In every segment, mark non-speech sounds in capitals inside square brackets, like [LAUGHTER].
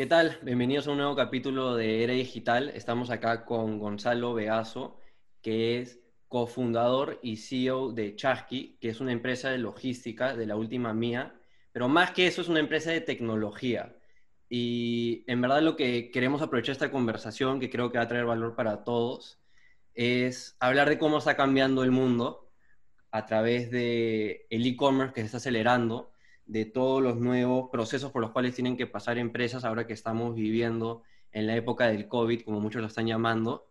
¿Qué tal? Bienvenidos a un nuevo capítulo de Era Digital. Estamos acá con Gonzalo Vegaso, que es cofundador y CEO de Chasqui, que es una empresa de logística de la última mía, pero más que eso es una empresa de tecnología. Y en verdad lo que queremos aprovechar esta conversación, que creo que va a traer valor para todos, es hablar de cómo está cambiando el mundo a través de e-commerce que se está acelerando, de todos los nuevos procesos por los cuales tienen que pasar empresas ahora que estamos viviendo en la época del COVID, como muchos lo están llamando.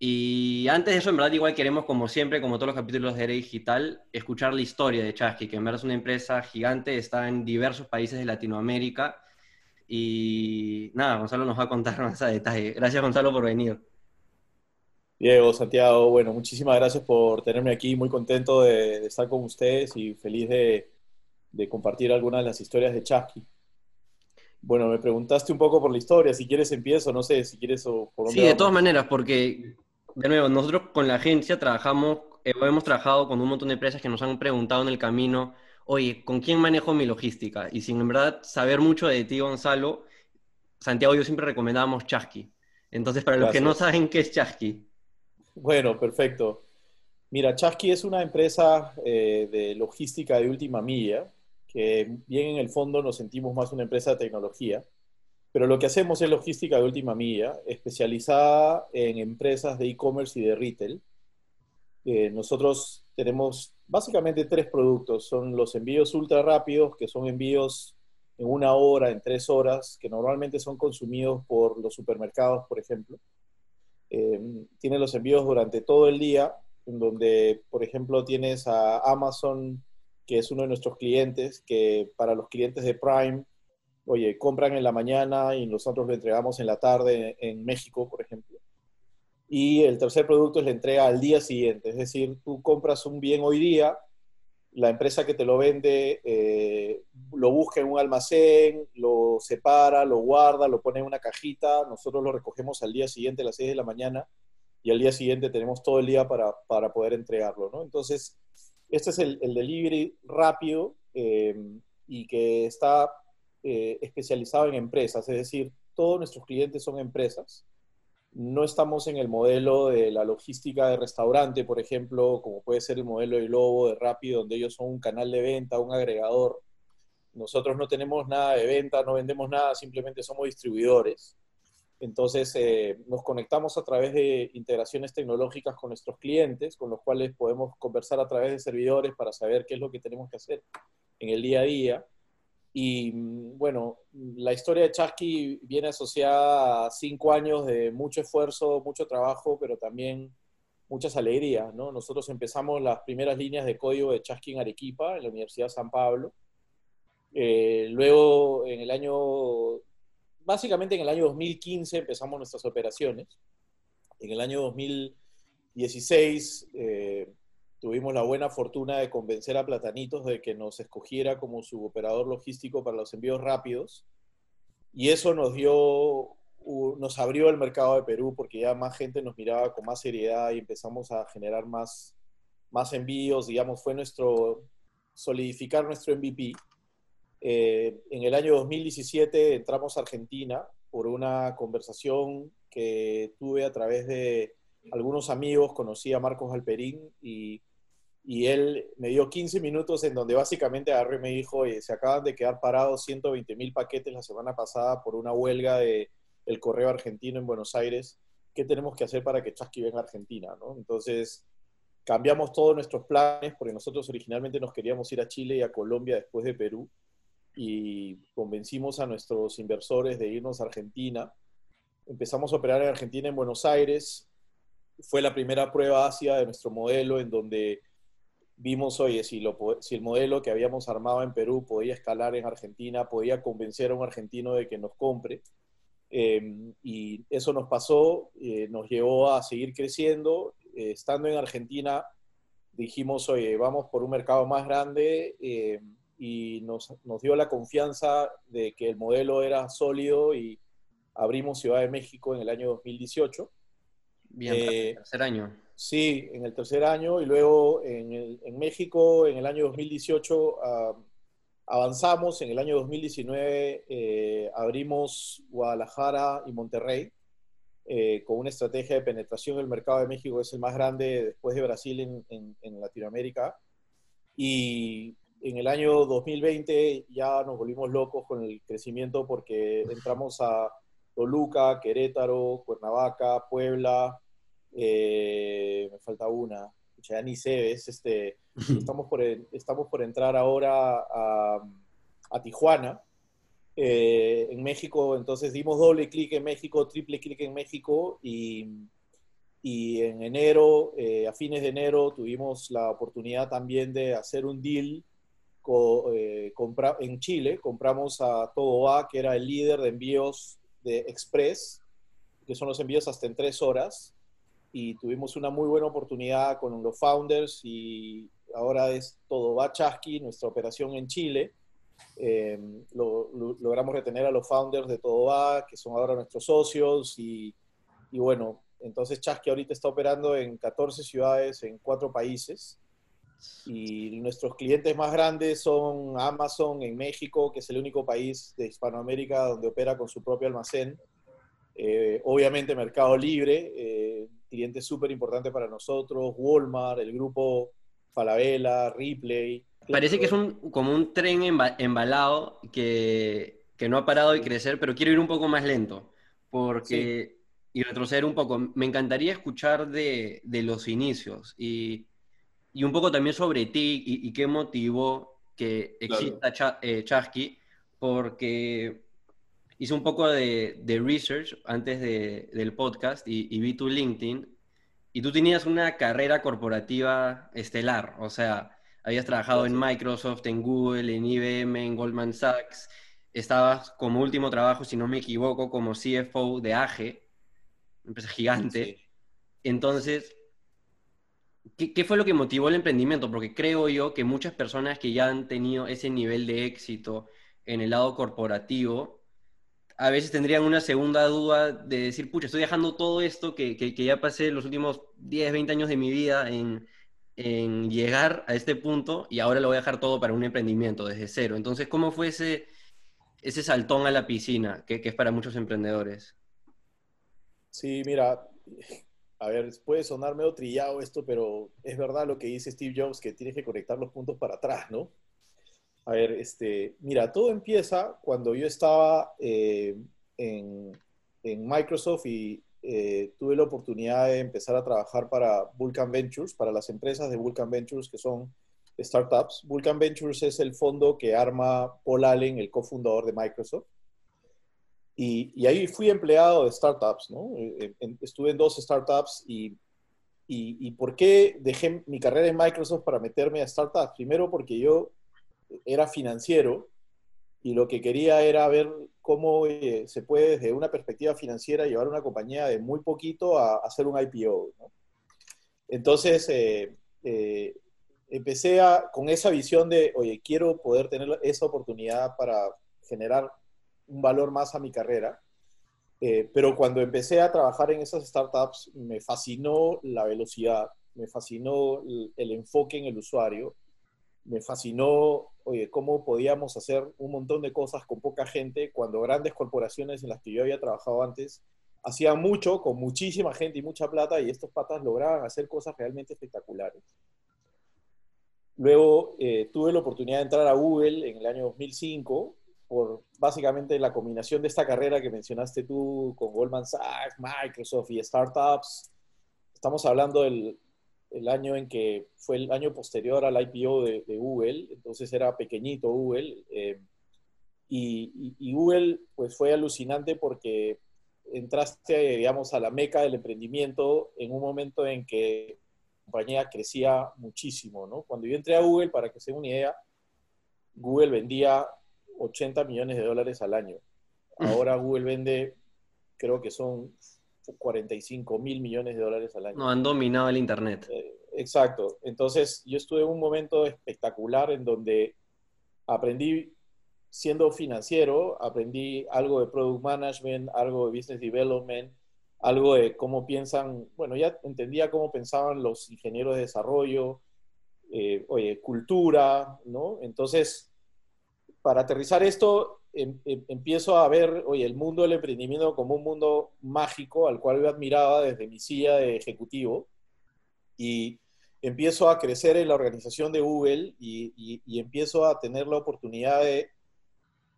Y antes de eso, en verdad, igual queremos, como siempre, como todos los capítulos de Era Digital, escuchar la historia de Chasqui, que en verdad es una empresa gigante, está en diversos países de Latinoamérica. Y nada, Gonzalo nos va a contar [LAUGHS] más a detalle. Gracias, Gonzalo, por venir. Diego, Santiago, bueno, muchísimas gracias por tenerme aquí, muy contento de, de estar con ustedes y feliz de, de compartir algunas de las historias de Chasqui. Bueno, me preguntaste un poco por la historia, si quieres empiezo, no sé, si quieres o por dónde Sí, de todas maneras, porque, de nuevo, nosotros con la agencia trabajamos, eh, hemos trabajado con un montón de empresas que nos han preguntado en el camino, oye, ¿con quién manejo mi logística? Y sin en verdad saber mucho de ti, Gonzalo, Santiago y yo siempre recomendábamos Chasqui. Entonces, para los que no saben qué es Chasqui. Bueno, perfecto. Mira, Chasqui es una empresa eh, de logística de última milla que bien en el fondo nos sentimos más una empresa de tecnología, pero lo que hacemos es logística de última milla, especializada en empresas de e-commerce y de retail. Eh, nosotros tenemos básicamente tres productos. Son los envíos ultra rápidos, que son envíos en una hora, en tres horas, que normalmente son consumidos por los supermercados, por ejemplo. Eh, tiene los envíos durante todo el día, en donde, por ejemplo, tienes a Amazon que es uno de nuestros clientes, que para los clientes de Prime, oye, compran en la mañana y nosotros lo entregamos en la tarde en México, por ejemplo. Y el tercer producto es la entrega al día siguiente, es decir, tú compras un bien hoy día, la empresa que te lo vende eh, lo busca en un almacén, lo separa, lo guarda, lo pone en una cajita, nosotros lo recogemos al día siguiente a las 6 de la mañana y al día siguiente tenemos todo el día para, para poder entregarlo, ¿no? Entonces, este es el, delivery rápido eh, y que está eh, especializado en empresas, es decir, todos nuestros clientes son empresas. No estamos en el modelo de la logística de restaurante, por ejemplo, como puede ser el modelo de Globo, de Rápido, donde ellos son un canal de venta, un agregador. Nosotros no tenemos nada de venta, no vendemos nada, simplemente somos distribuidores. Entonces, eh, nos conectamos a través de integraciones tecnológicas con nuestros clientes, con los cuales podemos conversar a través de servidores para saber qué es lo que tenemos que hacer en el día a día. Y mm, bueno, la historia de Chasqui viene asociada a cinco años de mucho esfuerzo, mucho trabajo, pero también muchas alegrías. ¿no? Nosotros empezamos las primeras líneas de código de Chasqui en Arequipa, en la Universidad de San Pablo. Eh, luego, en el año básicamente en el año 2015 empezamos nuestras operaciones. En el año 2016 eh, tuvimos la buena fortuna de convencer a Platanitos de que nos escogiera como su operador logístico para los envíos rápidos. Y eso nos dio, nos abrió el mercado de Perú porque ya más gente nos miraba con más seriedad y empezamos a generar más, más envíos. Digamos, fue nuestro solidificar nuestro MVP. Eh, en el año 2017 entramos a Argentina por una conversación que tuve a través de algunos amigos, conocí a Marcos Alperín y, y él me dio 15 minutos en donde básicamente agarré y me dijo, se acaban de quedar parados 120 mil paquetes la semana pasada por una huelga del el correo argentino en Buenos Aires. ¿Qué tenemos que hacer para que Chasqui venga a Argentina? ¿no? Entonces cambiamos todos nuestros planes porque nosotros originalmente nos queríamos ir a Chile y a Colombia después de Perú y convencimos a nuestros inversores de irnos a Argentina. Empezamos a operar en Argentina, en Buenos Aires. Fue la primera prueba ácida de nuestro modelo en donde vimos, oye, si, lo, si el modelo que habíamos armado en Perú podía escalar en Argentina, podía convencer a un argentino de que nos compre. Em, y eso nos pasó, eh, nos llevó a seguir creciendo. Eh, estando en Argentina, dijimos, oye, vamos por un mercado más grande. Eh, y nos, nos, dio la confianza de que el modelo era sólido y abrimos Ciudad de México en el año 2018. Bien, en el eh, tercer año. Sí, en el tercer año y luego en, en México en el año 2018 ah, avanzamos, en el año 2019 eh, abrimos Guadalajara y Monterrey eh, con una estrategia de penetración. El mercado de México es el más grande después de Brasil en, en, Latinoamérica. Y en el año 2020 ya nos volvimos locos con el crecimiento porque entramos a Toluca, Querétaro, Cuernavaca, Puebla, eh, me falta una, ya ni sé, es este, estamos por, estamos por entrar ahora a, Tijuana, eh, en México, entonces dimos doble clic en México, triple clic en México y, y en enero, eh, a fines de enero, tuvimos la oportunidad también de hacer un deal eh, en Chile, compramos a Todo que era el líder de envíos de Express, que son los envíos hasta en tres horas, y tuvimos una muy buena oportunidad con los founders y ahora es todo Chasqui, nuestra operación en Chile. Em, logramos retener a los founders de Todo que son ahora nuestros socios y, y bueno, entonces Chasqui ahorita está operando en 14 ciudades, en cuatro países. Y nuestros clientes más grandes son Amazon en México, que es el único país de Hispanoamérica donde opera con su propio almacén. Eh, obviamente Mercado Libre, eh, cliente súper importante para nosotros, Walmart, el grupo Falabella, Ripley. Parece que es un, como un tren embalado que, que, no ha parado de crecer, pero quiero ir un poco más lento, porque, y retroceder un poco. Me encantaría escuchar de, de los inicios y, y, un poco también sobre ti y, qué motivó que exista eh, Chasqui, porque hice un poco de, de research antes de, del podcast y, vi tu LinkedIn y tú tenías una carrera corporativa estelar, o sea, habías trabajado en Microsoft, en Google, en IBM, en Goldman Sachs, estabas como último trabajo, si no me equivoco, como CFO de AGE, empresa gigante. Entonces, ¿qué, ¿qué, fue lo que motivó el emprendimiento? Porque creo yo que muchas personas que ya han tenido ese nivel de éxito en el lado corporativo, a veces tendrían una segunda duda de decir, pucha, estoy dejando todo esto que, que, ya pasé los últimos 10, 20 años de mi vida en, en, llegar a este punto y ahora lo voy a dejar todo para un emprendimiento desde cero. Entonces, ¿cómo fue ese, ese saltón a la piscina que, que es para muchos emprendedores? Sí, mira, a ver, puede sonar medio trillado esto, pero es verdad lo que dice Steve Jobs, que tienes que conectar los puntos para atrás, ¿no? A ver, este, mira, todo empieza cuando yo estaba eh, en, Microsoft y eh, tuve la oportunidad de empezar a trabajar para Vulcan Ventures, para las empresas de Vulcan Ventures que son startups. Vulcan Ventures es el fondo que arma Paul Allen, el cofundador de Microsoft. Y, ahí fui empleado de startups, ¿no? Eh, estuve en dos startups y, y, y, ¿por qué dejé mi carrera en Microsoft para meterme a startups? Primero porque yo era financiero y lo que quería era ver cómo eh, se puede desde una perspectiva financiera llevar una compañía de muy poquito a, hacer un IPO. Entonces, eh, eh, empecé a, con esa visión de, oye, quiero poder tener esa oportunidad para generar un valor más a mi carrera. pero cuando empecé a trabajar en esas startups, me fascinó la velocidad, me fascinó el enfoque en el usuario me fascinó, oye, cómo podíamos hacer un montón de cosas con poca gente cuando grandes corporaciones en las que yo había trabajado antes hacían mucho con muchísima gente y mucha plata y estos patas lograban hacer cosas realmente espectaculares. Luego eh, tuve la oportunidad de entrar a Google en el año 2005 por básicamente la combinación de esta carrera que mencionaste tú con Goldman Sachs, Microsoft y startups. Estamos hablando del el año en que fue el año posterior al IPO de, Google, entonces era pequeñito Google, eh, y, Google pues fue alucinante porque entraste, digamos, a la meca del emprendimiento en un momento en que la compañía crecía muchísimo, ¿no? Cuando yo entré a Google, para que se den una idea, Google vendía 80 millones de dólares al año. Ahora Google vende, creo que son 45 mil millones de dólares al año. No, han dominado el Internet. Eh, exacto. Entonces, yo estuve en un momento espectacular en donde aprendí, siendo financiero, aprendí algo de product management, algo de business development, algo de cómo piensan, bueno, ya entendía cómo pensaban los ingenieros de desarrollo, eh, oye, cultura, ¿no? Entonces, para aterrizar esto, em, em, empiezo a ver, oye, el mundo del emprendimiento como un mundo mágico al cual yo admiraba desde mi silla de ejecutivo y empiezo a crecer en la organización de Google y, empiezo a tener la oportunidad de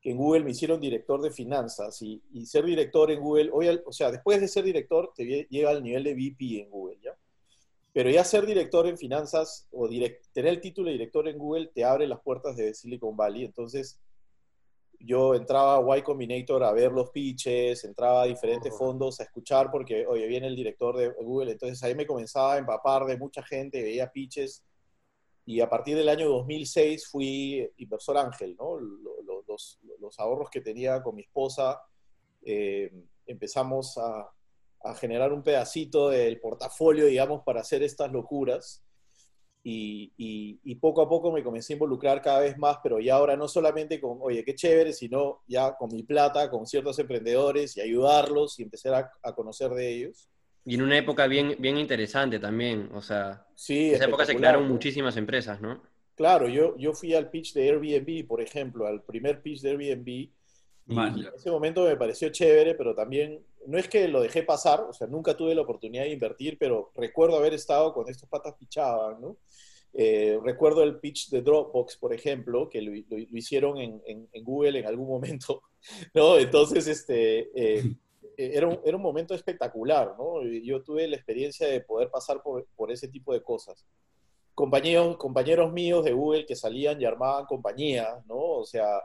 que en Google me hicieron director de finanzas y, ser director en Google, hoy, o sea, después de ser director te llega al nivel de VP en Google. Pero ya ser director en finanzas o tener el título de director en Google te abre las puertas de Silicon Valley. Entonces, yo entraba a Y Combinator a ver los pitches, entraba a diferentes fondos a escuchar porque, oye, viene el director de Google. Entonces ahí me comenzaba a empapar de mucha gente, veía pitches. Y a partir del año 2006 fui inversor ángel, ¿no? Los, los ahorros que tenía con mi esposa, eh, empezamos a, a, generar un pedacito del portafolio, digamos, para hacer estas locuras. Y, y, poco a poco me comencé a involucrar cada vez más, pero ya ahora no solamente con, oye, qué chévere, sino ya con mi plata, con ciertos emprendedores y ayudarlos y empezar a, a conocer de ellos. Y en una época bien, bien interesante también, o sea, sí, en esa época se crearon muchísimas empresas, ¿no? Claro, yo, yo fui al pitch de Airbnb, por ejemplo, al primer pitch de Airbnb. Y en ese momento me pareció chévere, pero también no es que lo dejé pasar, o sea, nunca tuve la oportunidad de invertir, pero recuerdo haber estado con estos patas pichaban, ¿no? Eh, recuerdo el pitch de Dropbox, por ejemplo, que lo, hicieron en, Google en algún momento, [LAUGHS] ¿no? Entonces, este, eh, era, un, era, un, momento espectacular, ¿no? Yo tuve la experiencia de poder pasar por, por ese tipo de cosas compañeros, compañeros míos de Google que salían y armaban compañías, ¿no? O sea,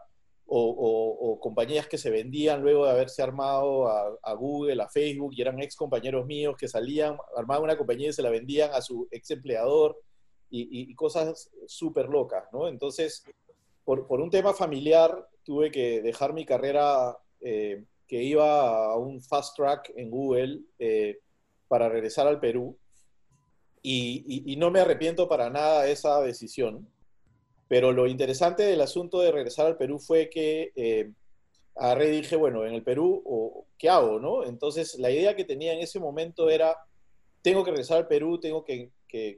o, compañías que se vendían luego de haberse armado a, Google, a Facebook, y eran ex compañeros míos que salían, armaban una compañía y se la vendían a su ex empleador, y, cosas súper locas, ¿no? Entonces, por, un tema familiar, tuve que dejar mi carrera eh, que iba a un fast track en Google eh, para regresar al Perú y, no me arrepiento para nada de esa decisión. Pero lo interesante del asunto de regresar al Perú fue que eh, agarré y dije, bueno, en el Perú, ¿qué hago? ¿no? Entonces, la idea que tenía en ese momento era, tengo que regresar al Perú, tengo que,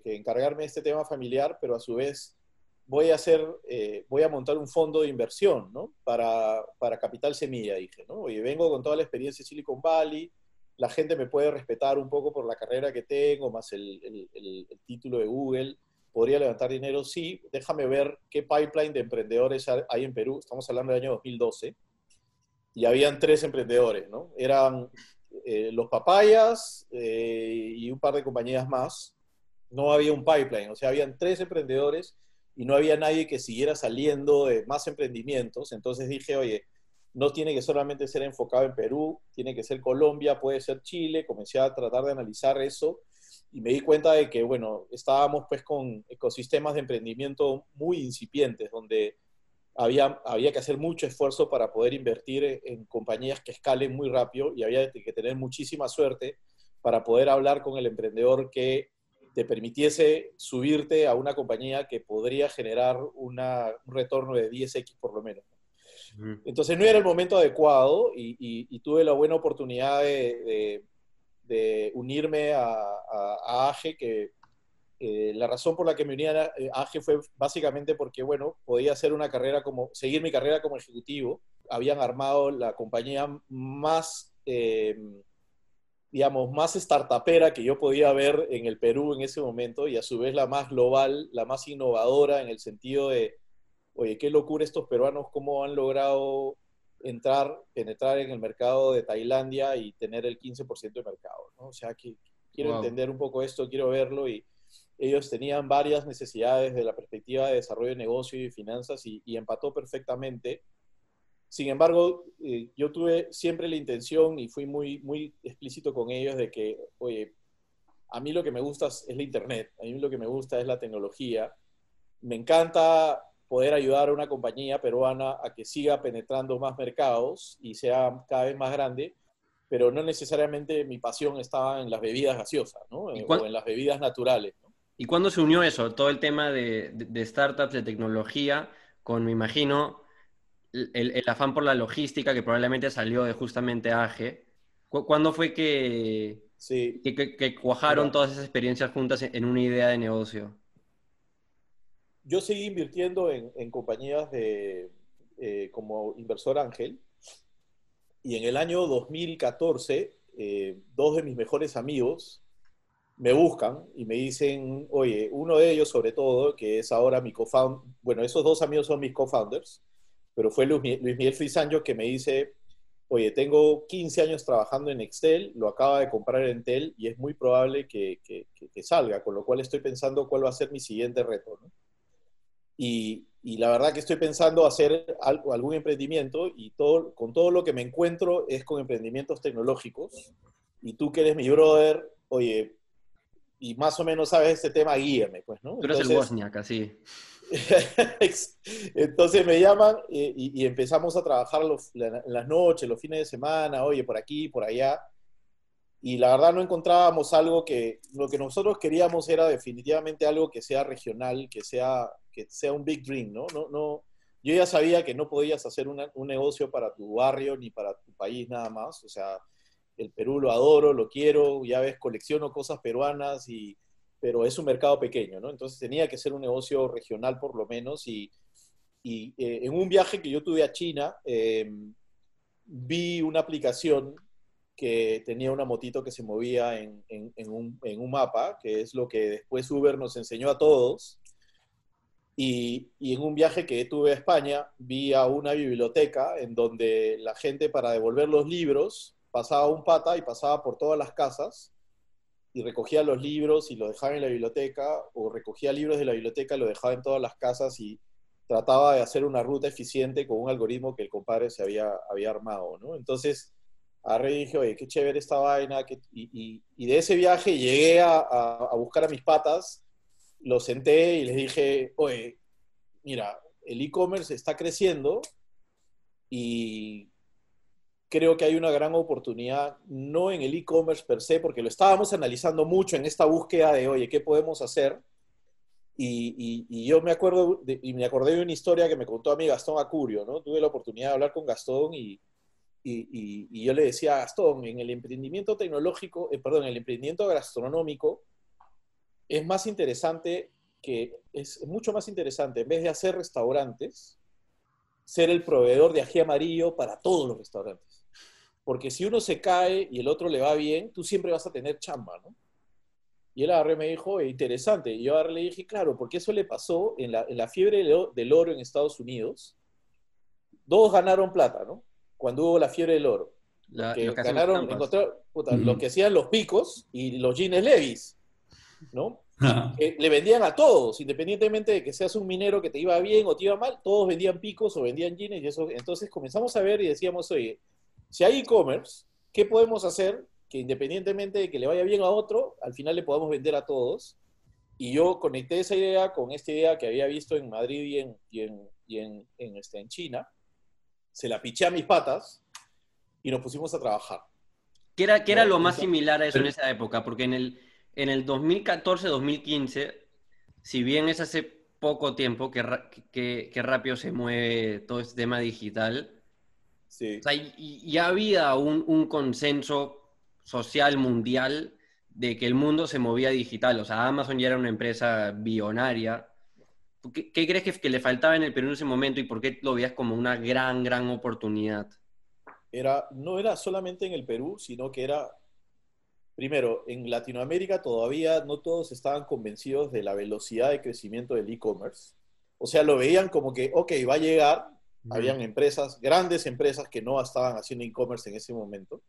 encargarme de este tema familiar, pero a su vez voy a hacer, eh, voy a montar un fondo de inversión, ¿no? Para, para Capital Semilla, dije, ¿no? Oye, vengo con toda la experiencia de Silicon Valley, la gente me puede respetar un poco por la carrera que tengo, más el, título de Google. ¿Podría levantar dinero? Sí. Déjame ver qué pipeline de emprendedores hay en Perú. Estamos hablando del año 2012. Y habían tres emprendedores, ¿no? Eran eh, los papayas eh, y un par de compañías más. No había un pipeline, o sea, habían tres emprendedores y no había nadie que siguiera saliendo de más emprendimientos. Entonces dije, oye, no tiene que solamente ser enfocado en Perú, tiene que ser Colombia, puede ser Chile, comencé a tratar de analizar eso y me di cuenta de que, bueno, estábamos pues con ecosistemas de emprendimiento muy incipientes, donde había, había que hacer mucho esfuerzo para poder invertir en compañías que escalen muy rápido y había que tener muchísima suerte para poder hablar con el emprendedor que te permitiese subirte a una compañía que podría generar un retorno de 10x por lo menos. Entonces no era el momento adecuado y, tuve la buena oportunidad de, unirme a, AGE, que eh, la razón por la que me uní a AGE fue básicamente porque, bueno, podía hacer una carrera como, seguir mi carrera como ejecutivo. Habían armado la compañía más, eh, digamos, más startupera que yo podía ver en el Perú en ese momento y a su vez la más global, la más innovadora en el sentido de oye, qué locura estos peruanos, cómo han logrado entrar, penetrar en el mercado de Tailandia y tener el 15% de mercado, ¿no? O sea, que quiero entender un poco esto, quiero verlo y ellos tenían varias necesidades de la perspectiva de desarrollo de negocio y finanzas y, empató perfectamente. Sin embargo, eh, yo tuve siempre la intención y fui muy, muy explícito con ellos de que, oye, a mí lo que me gusta es la Internet, a mí lo que me gusta es la tecnología. Me encanta poder ayudar a una compañía peruana a que siga penetrando más mercados y sea cada vez más grande, pero no necesariamente mi pasión estaba en las bebidas gaseosas, ¿no? o en las bebidas naturales. ¿Y cuándo se unió eso, todo el tema de, startups, de tecnología, con, me imagino, el, afán por la logística que probablemente salió de justamente AGE? ¿Cuándo fue que, que, cuajaron todas esas experiencias juntas en una idea de negocio? Yo seguí invirtiendo en, compañías de, eh, como inversor ángel. Y en el año 2014, eh, dos de mis mejores amigos me buscan y me dicen, oye, uno de ellos sobre todo, que es ahora mi co-founder, bueno, esos dos amigos son mis co-founders, pero fue Luis, Miguel Frisanjo que me dice, oye, tengo 15 años trabajando en Excel, lo acaba de comprar en Entel y es muy probable que, salga, con lo cual estoy pensando cuál va a ser mi siguiente reto. Y, la verdad que estoy pensando hacer algo, algún emprendimiento y todo, con todo lo que me encuentro es con emprendimientos tecnológicos. Y tú que eres mi brother, oye, y más o menos sabes este tema, guíame, pues, ¿no? Tú eres el Bosniak, así. [LAUGHS] Entonces me llaman y, empezamos a trabajar en las noches, los fines de semana, oye, por aquí, por allá. Y la verdad no encontrábamos algo que, lo que nosotros queríamos era definitivamente algo que sea regional, que sea, que sea un big dream, ¿no? no, no yo ya sabía que no podías hacer un negocio para tu barrio ni para tu país nada más. O sea, el Perú lo adoro, lo quiero, ya ves, colecciono cosas peruanas y, pero es un mercado pequeño, ¿no? Entonces tenía que ser un negocio regional por lo menos y, y eh, en un viaje que yo tuve a China, em, vi una aplicación que tenía una motito que se movía en, un, mapa, que es lo que después Uber nos enseñó a todos. Y, y, en un viaje que tuve a España, vi a una biblioteca en donde la gente para devolver los libros pasaba un pata y pasaba por todas las casas y recogía los libros y los dejaba en la biblioteca, o recogía libros de la biblioteca y los dejaba en todas las casas y trataba de hacer una ruta eficiente con un algoritmo que el compadre se había, había armado, ¿no? Entonces, agarré y dije, oye, qué chévere esta vaina, y, y, de ese viaje llegué a, a, buscar a mis patas, los senté y les dije, oye, mira, el e-commerce está creciendo y creo que hay una gran oportunidad, no en el e-commerce per se, porque lo estábamos analizando mucho en esta búsqueda de, oye, ¿qué podemos hacer? Y, yo me acuerdo, y me acordé de una historia que me contó a mí Gastón Acurio, ¿no? Tuve la oportunidad de hablar con Gastón y, y yo le decía a Gastón, en el emprendimiento tecnológico, eh, perdón, en el emprendimiento gastronómico, es más interesante que, es mucho más interesante, en vez de hacer restaurantes, ser el proveedor de ají amarillo para todos los restaurantes. Porque si uno se cae y el otro le va bien, tú siempre vas a tener chamba, ¿no? Y él agarré me dijo, interesante. Y yo ahora le dije, claro, porque eso le pasó en la, en la fiebre del oro en Estados Unidos. Dos ganaron plata, ¿no? Cuando hubo la fiebre del oro. La, que ganaron, lo que hacían los picos y los jeans levis, ¿no? le vendían a todos, independientemente de que seas un minero que te iba bien o te iba mal, todos vendían picos o vendían jeans y eso. Entonces comenzamos a ver y decíamos, oye, si hay e-commerce, ¿qué podemos hacer que independientemente de que le vaya bien a otro, al final le podamos vender a todos? Y yo conecté esa idea con esta idea que había visto en Madrid y en, y en, y en, en, este, en China. Se la piché a mis patas y nos pusimos a trabajar. ¿Qué era, qué era lo más similar a eso en esa época? Porque en el, en el 2014-2015, si bien es hace poco tiempo que, que, rápido se mueve todo este tema digital, sí. ya había un, consenso social mundial de que el mundo se movía digital. O sea, Amazon ya era una empresa billonaria. ¿Qué, crees que, que, le faltaba en el Perú en ese momento y por qué lo veías como una gran, gran oportunidad? Era, no era solamente en el Perú, sino que era primero, en Latinoamérica todavía no todos estaban convencidos de la velocidad de crecimiento del e-commerce. O sea, lo veían como que, ok, va a llegar. Habían empresas, grandes empresas que no estaban haciendo e-commerce en ese momento,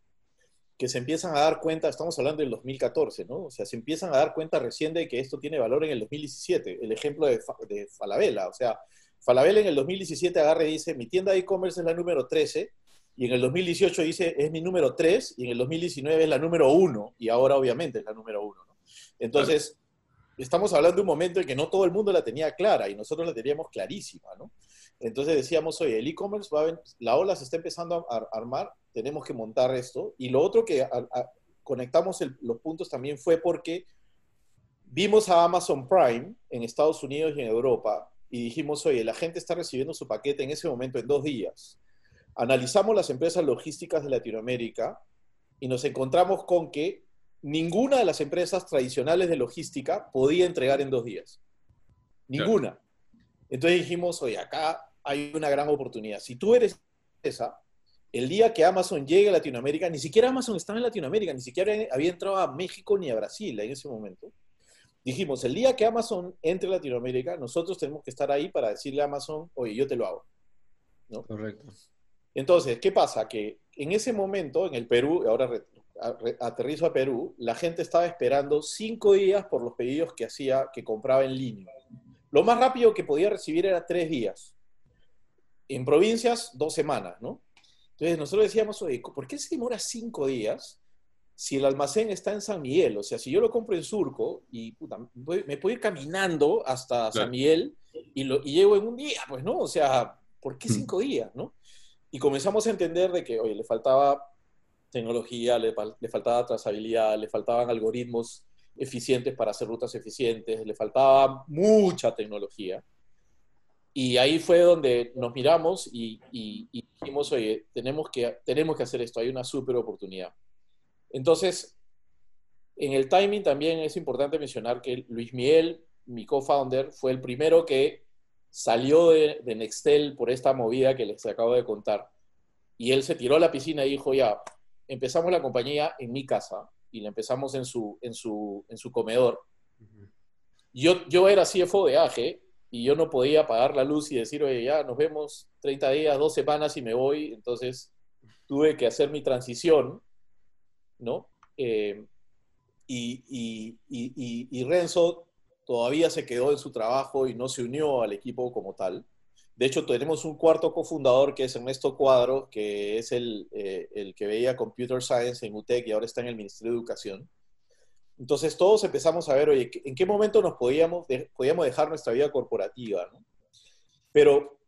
que se empiezan a dar cuenta, estamos hablando del 2014, ¿no? O sea, se empiezan a dar cuenta recién de que esto tiene valor en el 2017. El ejemplo de, de Falabella, o sea, Falabella en el 2017 agarra y dice, mi tienda de e-commerce es la número 13 y en el 2018 dice es mi número 3 y en el 2019 es la número 1 y ahora obviamente es la número 1. ¿no? Entonces, estamos hablando de un momento en que no todo el mundo la tenía clara y nosotros la teníamos clarísima. ¿no? Entonces decíamos, oye, el e-commerce, la ola se está empezando a armar, tenemos que montar esto. Y lo otro que conectamos los puntos también fue porque vimos a Amazon Prime en Estados Unidos y en Europa y dijimos, oye, la gente está recibiendo su paquete en ese momento en dos días analizamos las empresas logísticas de Latinoamérica y nos encontramos con que ninguna de las empresas tradicionales de logística podía entregar en dos días. Ninguna. Entonces dijimos, oye, acá hay una gran oportunidad. Si tú eres esa, el día que Amazon llegue a Latinoamérica, ni siquiera Amazon estaba en Latinoamérica, ni siquiera había entrado a México ni a Brasil en ese momento. Dijimos, el día que Amazon entre a Latinoamérica, nosotros tenemos que estar ahí para decirle a Amazon, oye, yo te lo hago. ¿no? Correcto. Entonces, ¿qué pasa? Que en ese momento, en el Perú, ahora aterrizo a Perú, la gente estaba esperando cinco días por los pedidos que hacía, que compraba en línea. Lo más rápido que podía recibir era tres días. En provincias, dos semanas, ¿no? Entonces nosotros decíamos, oye, ¿por qué se demora cinco días si el almacén está en San Miguel? O sea, si yo lo compro en Surco y me puedo ir caminando hasta San Miguel y, lo, y llego en un día, pues, ¿no? O sea, ¿por qué cinco días, no? Y comenzamos a entender de que, oye, le faltaba tecnología, le, le faltaba trazabilidad, le faltaban algoritmos eficientes para hacer rutas eficientes, le faltaba mucha tecnología. Y ahí fue donde nos miramos y, dijimos, oye, tenemos que, tenemos que hacer esto, hay una súper oportunidad. Entonces, en el timing también es importante mencionar que Luis Miguel, mi co-founder, fue el primero que salió de, de, Nextel por esta movida que les acabo de contar. Y él se tiró a la piscina y dijo, ya, empezamos la compañía en mi casa y la empezamos en su, en su, en su comedor. Yo, yo era CFO de AGE y yo no podía pagar la luz y decir, oye, ya nos vemos 30 días, dos semanas y me voy. Entonces tuve que hacer mi transición, ¿no? Eh, y, y, y, y, Renzo todavía se quedó en su trabajo y no se unió al equipo como tal. De hecho, tenemos un cuarto cofundador que es Ernesto Cuadro, que es el, eh, el que veía Computer Science en UTEC y ahora está en el Ministerio de Educación. Entonces todos empezamos a ver, oye, ¿en qué momento nos podíamos, podíamos dejar nuestra vida corporativa? Pero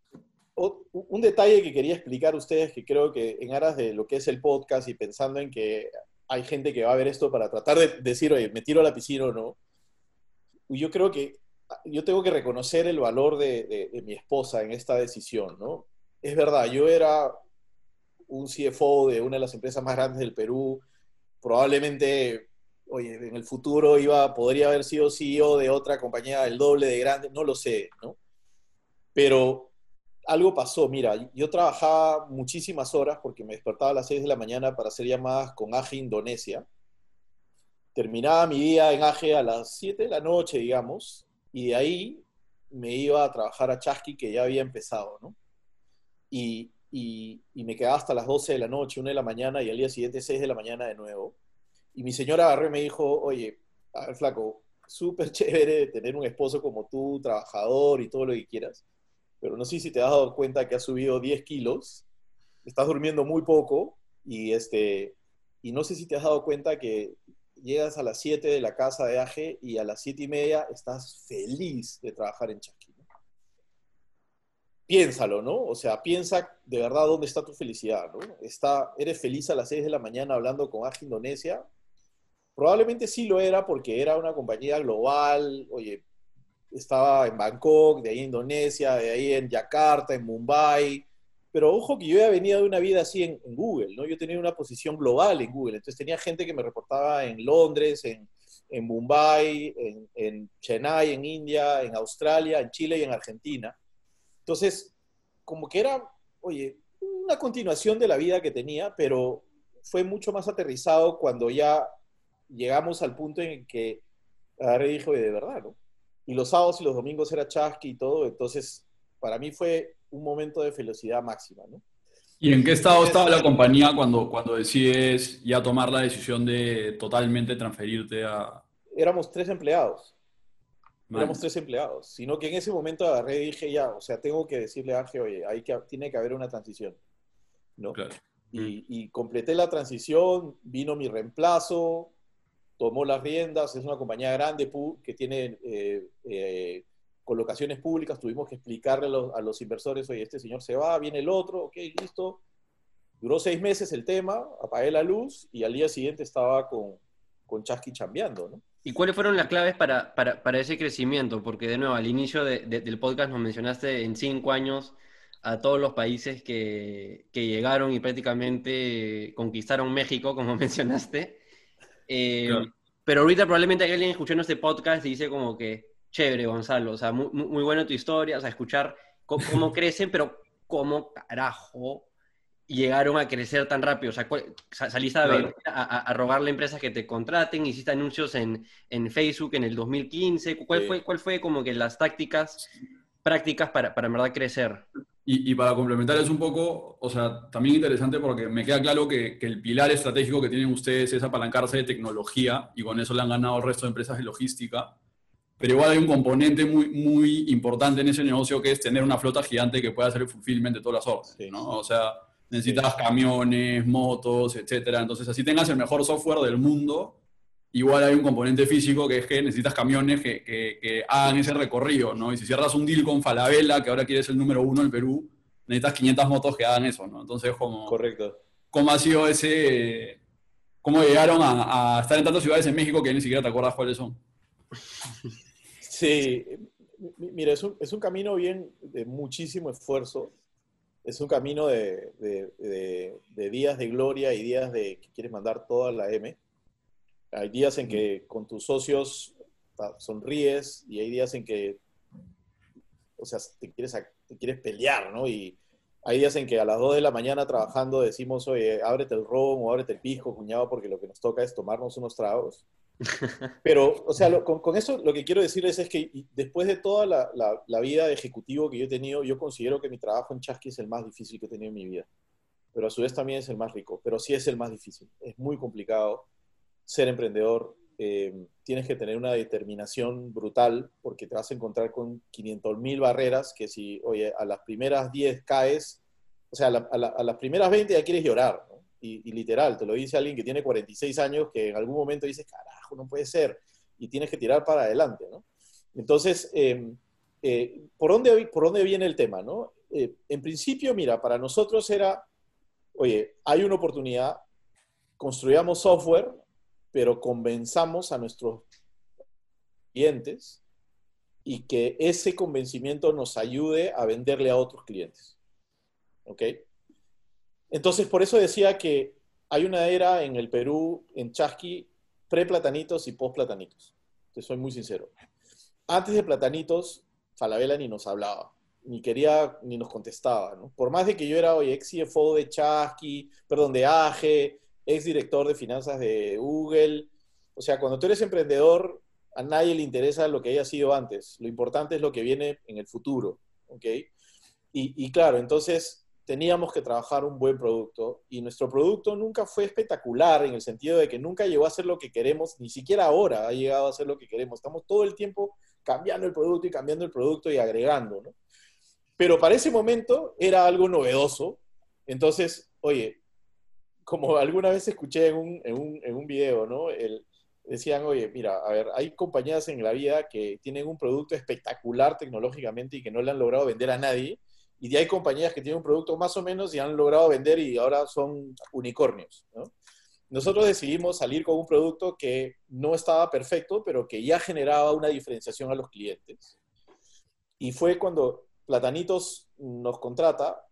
un detalle que quería explicar a ustedes, que creo que en aras de lo que es el podcast y pensando en que hay gente que va a ver esto para tratar de decir, oye, me tiro a la piscina o no, yo creo que yo tengo que reconocer el valor de, de mi esposa en esta decisión, ¿no? Es verdad, yo era un CFO de una de las empresas más grandes del Perú, probablemente oye, en el futuro iba, podría haber sido CEO de otra compañía el doble de grande, no lo sé, ¿no? Pero algo pasó, mira, yo trabajaba muchísimas horas porque me despertaba a las 6 de la mañana para hacer llamadas con AGE Indonesia. Terminaba mi día en AGE a las 7 de la noche, digamos, y de ahí me iba a trabajar a Chasqui, que ya había empezado, ¿no? Y, y, me quedaba hasta las 12 de la noche, 1 de la mañana, y al día siguiente 6 de la mañana de nuevo. Y mi señora agarró me dijo, oye, a ver, flaco, súper [LAUGHS] chévere tener un esposo como tú, trabajador y todo lo que quieras, pero no sé si te has dado cuenta que has subido 10 kilos, estás durmiendo muy poco y, este, y no sé si te has dado cuenta que llegas a las 7 de la casa de AGE y a las 7 y media estás feliz de trabajar en Chasqui. Piénsalo, ¿no? O sea, piensa de verdad dónde está tu felicidad, ¿no? Está, ¿Eres feliz a las 6 de la mañana hablando con AGE Indonesia? Probablemente sí lo era porque era una compañía global, oye, estaba en Bangkok, de ahí Indonesia, de ahí en Yakarta, en Mumbai, pero ojo que yo había venido de una vida así en, Google, ¿no? Yo tenía una posición global en Google, entonces tenía gente que me reportaba en Londres, en, en Mumbai, en, en, Chennai, en India, en Australia, en Chile y en Argentina. Entonces, como que era, oye, una continuación de la vida que tenía, pero fue mucho más aterrizado cuando ya llegamos al punto en que agarré y dije, de verdad, ¿no? Y los sábados y los domingos era chasqui y todo, entonces para mí fue un momento de felicidad máxima, ¿no? ¿Y en qué estado estaba la compañía cuando, cuando decides ya tomar la decisión de totalmente transferirte a...? Éramos tres empleados. Éramos tres empleados. Sino que en ese momento agarré y dije ya, o sea, tengo que decirle a Ángel, oye, hay que, tiene que haber una transición, ¿no? Claro. Y, y, completé la transición, vino mi reemplazo, tomó las riendas, es una compañía grande que tiene eh, eh, colocaciones públicas, tuvimos que explicarle a los, inversores, oye, este señor se va, viene el otro, ok, listo. Duró seis meses el tema, apagué la luz y al día siguiente estaba con, con Chasqui chambeando, ¿no? ¿Y cuáles fueron las claves para, para, para ese crecimiento? Porque de nuevo, al inicio del podcast nos mencionaste en cinco años a todos los países que, que llegaron y prácticamente conquistaron México, como [LAUGHS] mencionaste. Eh, pero ahorita probablemente hay alguien escuchando este podcast y dice como que, chévere, Gonzalo, o sea, muy, muy buena tu historia, o sea, escuchar cómo, [LAUGHS] crecen, pero cómo carajo llegaron a crecer tan rápido? O sea, saliste a, rogarle a empresas que te contraten, hiciste anuncios en, en Facebook en el 2015. ¿Cuál, fue, ¿Cuál fue como que las tácticas prácticas para, para en verdad crecer? Y, para complementar es un poco, o sea, también interesante porque me queda claro que, que, el pilar estratégico que tienen ustedes es apalancarse de tecnología y con eso le han ganado al resto de empresas de logística. Pero igual hay un componente muy, muy importante en ese negocio que es tener una flota gigante que pueda hacer el fulfillment de todas las órdenes, ¿no? O sea, necesitas camiones, motos, etcétera. Entonces, así tengas el mejor software del mundo, igual hay un componente físico que es que necesitas camiones que, que, hagan ese recorrido, ¿no? Y si cierras un deal con Falabella, que ahora quieres el número uno en Perú, necesitas 500 motos que hagan eso, ¿no? Entonces, como... Correcto. ¿Cómo ha sido ese... ¿Cómo llegaron a, a estar en tantas ciudades en México que ni siquiera te acuerdas cuáles son? [LAUGHS] Sí, mira, es un, es un camino bien de muchísimo esfuerzo. Es un camino de, de, de, días de gloria y días de que quieres mandar toda la M. Hay días en que con tus socios sonríes y hay días en que, o sea, te quieres, te quieres pelear, ¿no? Y hay días en que a las 2 de la mañana trabajando decimos, oye, ábrete el ron o ábrete el pisco, cuñado, porque lo que nos toca es tomarnos unos tragos. [LAUGHS] Pero, o sea, con, eso lo que quiero decirles es que después de toda la, la, vida de ejecutivo que yo he tenido, yo considero que mi trabajo en Chasqui es el más difícil que he tenido en mi vida. Pero a su vez también es el más rico, pero sí es el más difícil. Es muy complicado ser emprendedor. Eh, tienes que tener una determinación brutal porque te vas a encontrar con 500 mil barreras que si, oye, a las primeras 10 caes, o sea, a, a las primeras 20 ya quieres llorar, y, literal, te lo dice alguien que tiene 46 años que en algún momento dice, carajo, no puede ser, y tienes que tirar para adelante, ¿no? Entonces, em, eh, ¿por, dónde, ¿por dónde viene el tema, no? Eh, en principio, mira, para nosotros era, oye, hay una oportunidad, construyamos software, pero convenzamos a nuestros clientes y que ese convencimiento nos ayude a venderle a otros clientes. ¿Ok? Entonces, por eso decía que hay una era en el Perú, en Chasqui, pre-platanitos y post-platanitos. Te soy muy sincero. Antes de platanitos, Falabella ni nos hablaba, ni quería, ni nos contestaba. Por más de que yo era hoy ex CFO de Chasqui, perdón, de AGE, ex director de finanzas de Google. O sea, cuando tú eres emprendedor, a nadie le interesa lo que haya sido antes. Lo importante es lo que viene en el futuro. ¿ok? Y, y claro, entonces teníamos que trabajar un buen producto y nuestro producto nunca fue espectacular en el sentido de que nunca llegó a ser lo que queremos, ni siquiera ahora ha llegado a ser lo que queremos. Estamos todo el tiempo cambiando el producto y cambiando el producto y agregando, ¿no? Pero para ese momento era algo novedoso. Entonces, oye, como alguna vez escuché en un, en un, en un video, ¿no? El, decían, oye, mira, a ver, hay compañías en la vida que tienen un producto espectacular tecnológicamente y que no le han logrado vender a nadie y hay compañías que tienen un producto más o menos y han logrado vender y ahora son unicornios. Nosotros decidimos salir con un producto que no estaba perfecto, pero que ya generaba una diferenciación a los clientes. Y fue cuando Platanitos nos contrata,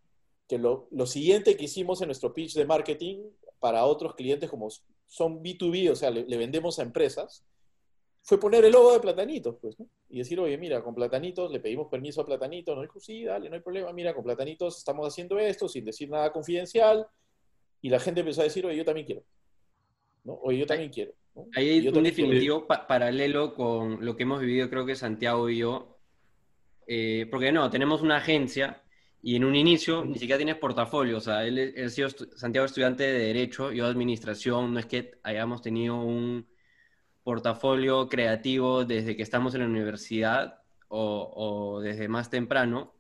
que lo, lo siguiente que hicimos en nuestro pitch de marketing para otros clientes como son B2B, o sea, le vendemos a empresas, fue poner el logo de Platanitos, pues, ¿no? Y decir, oye, mira, con Platanitos le pedimos permiso a Platanitos, nos dijo, sí, dale, no hay problema, mira, con Platanitos estamos haciendo esto sin decir nada confidencial. Y la gente empezó a decir, oye, yo también quiero. ¿no? Oye, yo también quiero. Ahí hay un definitivo paralelo con lo que hemos vivido, creo que Santiago y yo. Eh, porque no, tenemos una agencia y en un inicio ni siquiera tienes portafolio. O sea, él, él ha sido Santiago estudiante de Derecho, yo de Administración. No es que hayamos tenido un portafolio creativo desde que estamos en la universidad o, desde más temprano.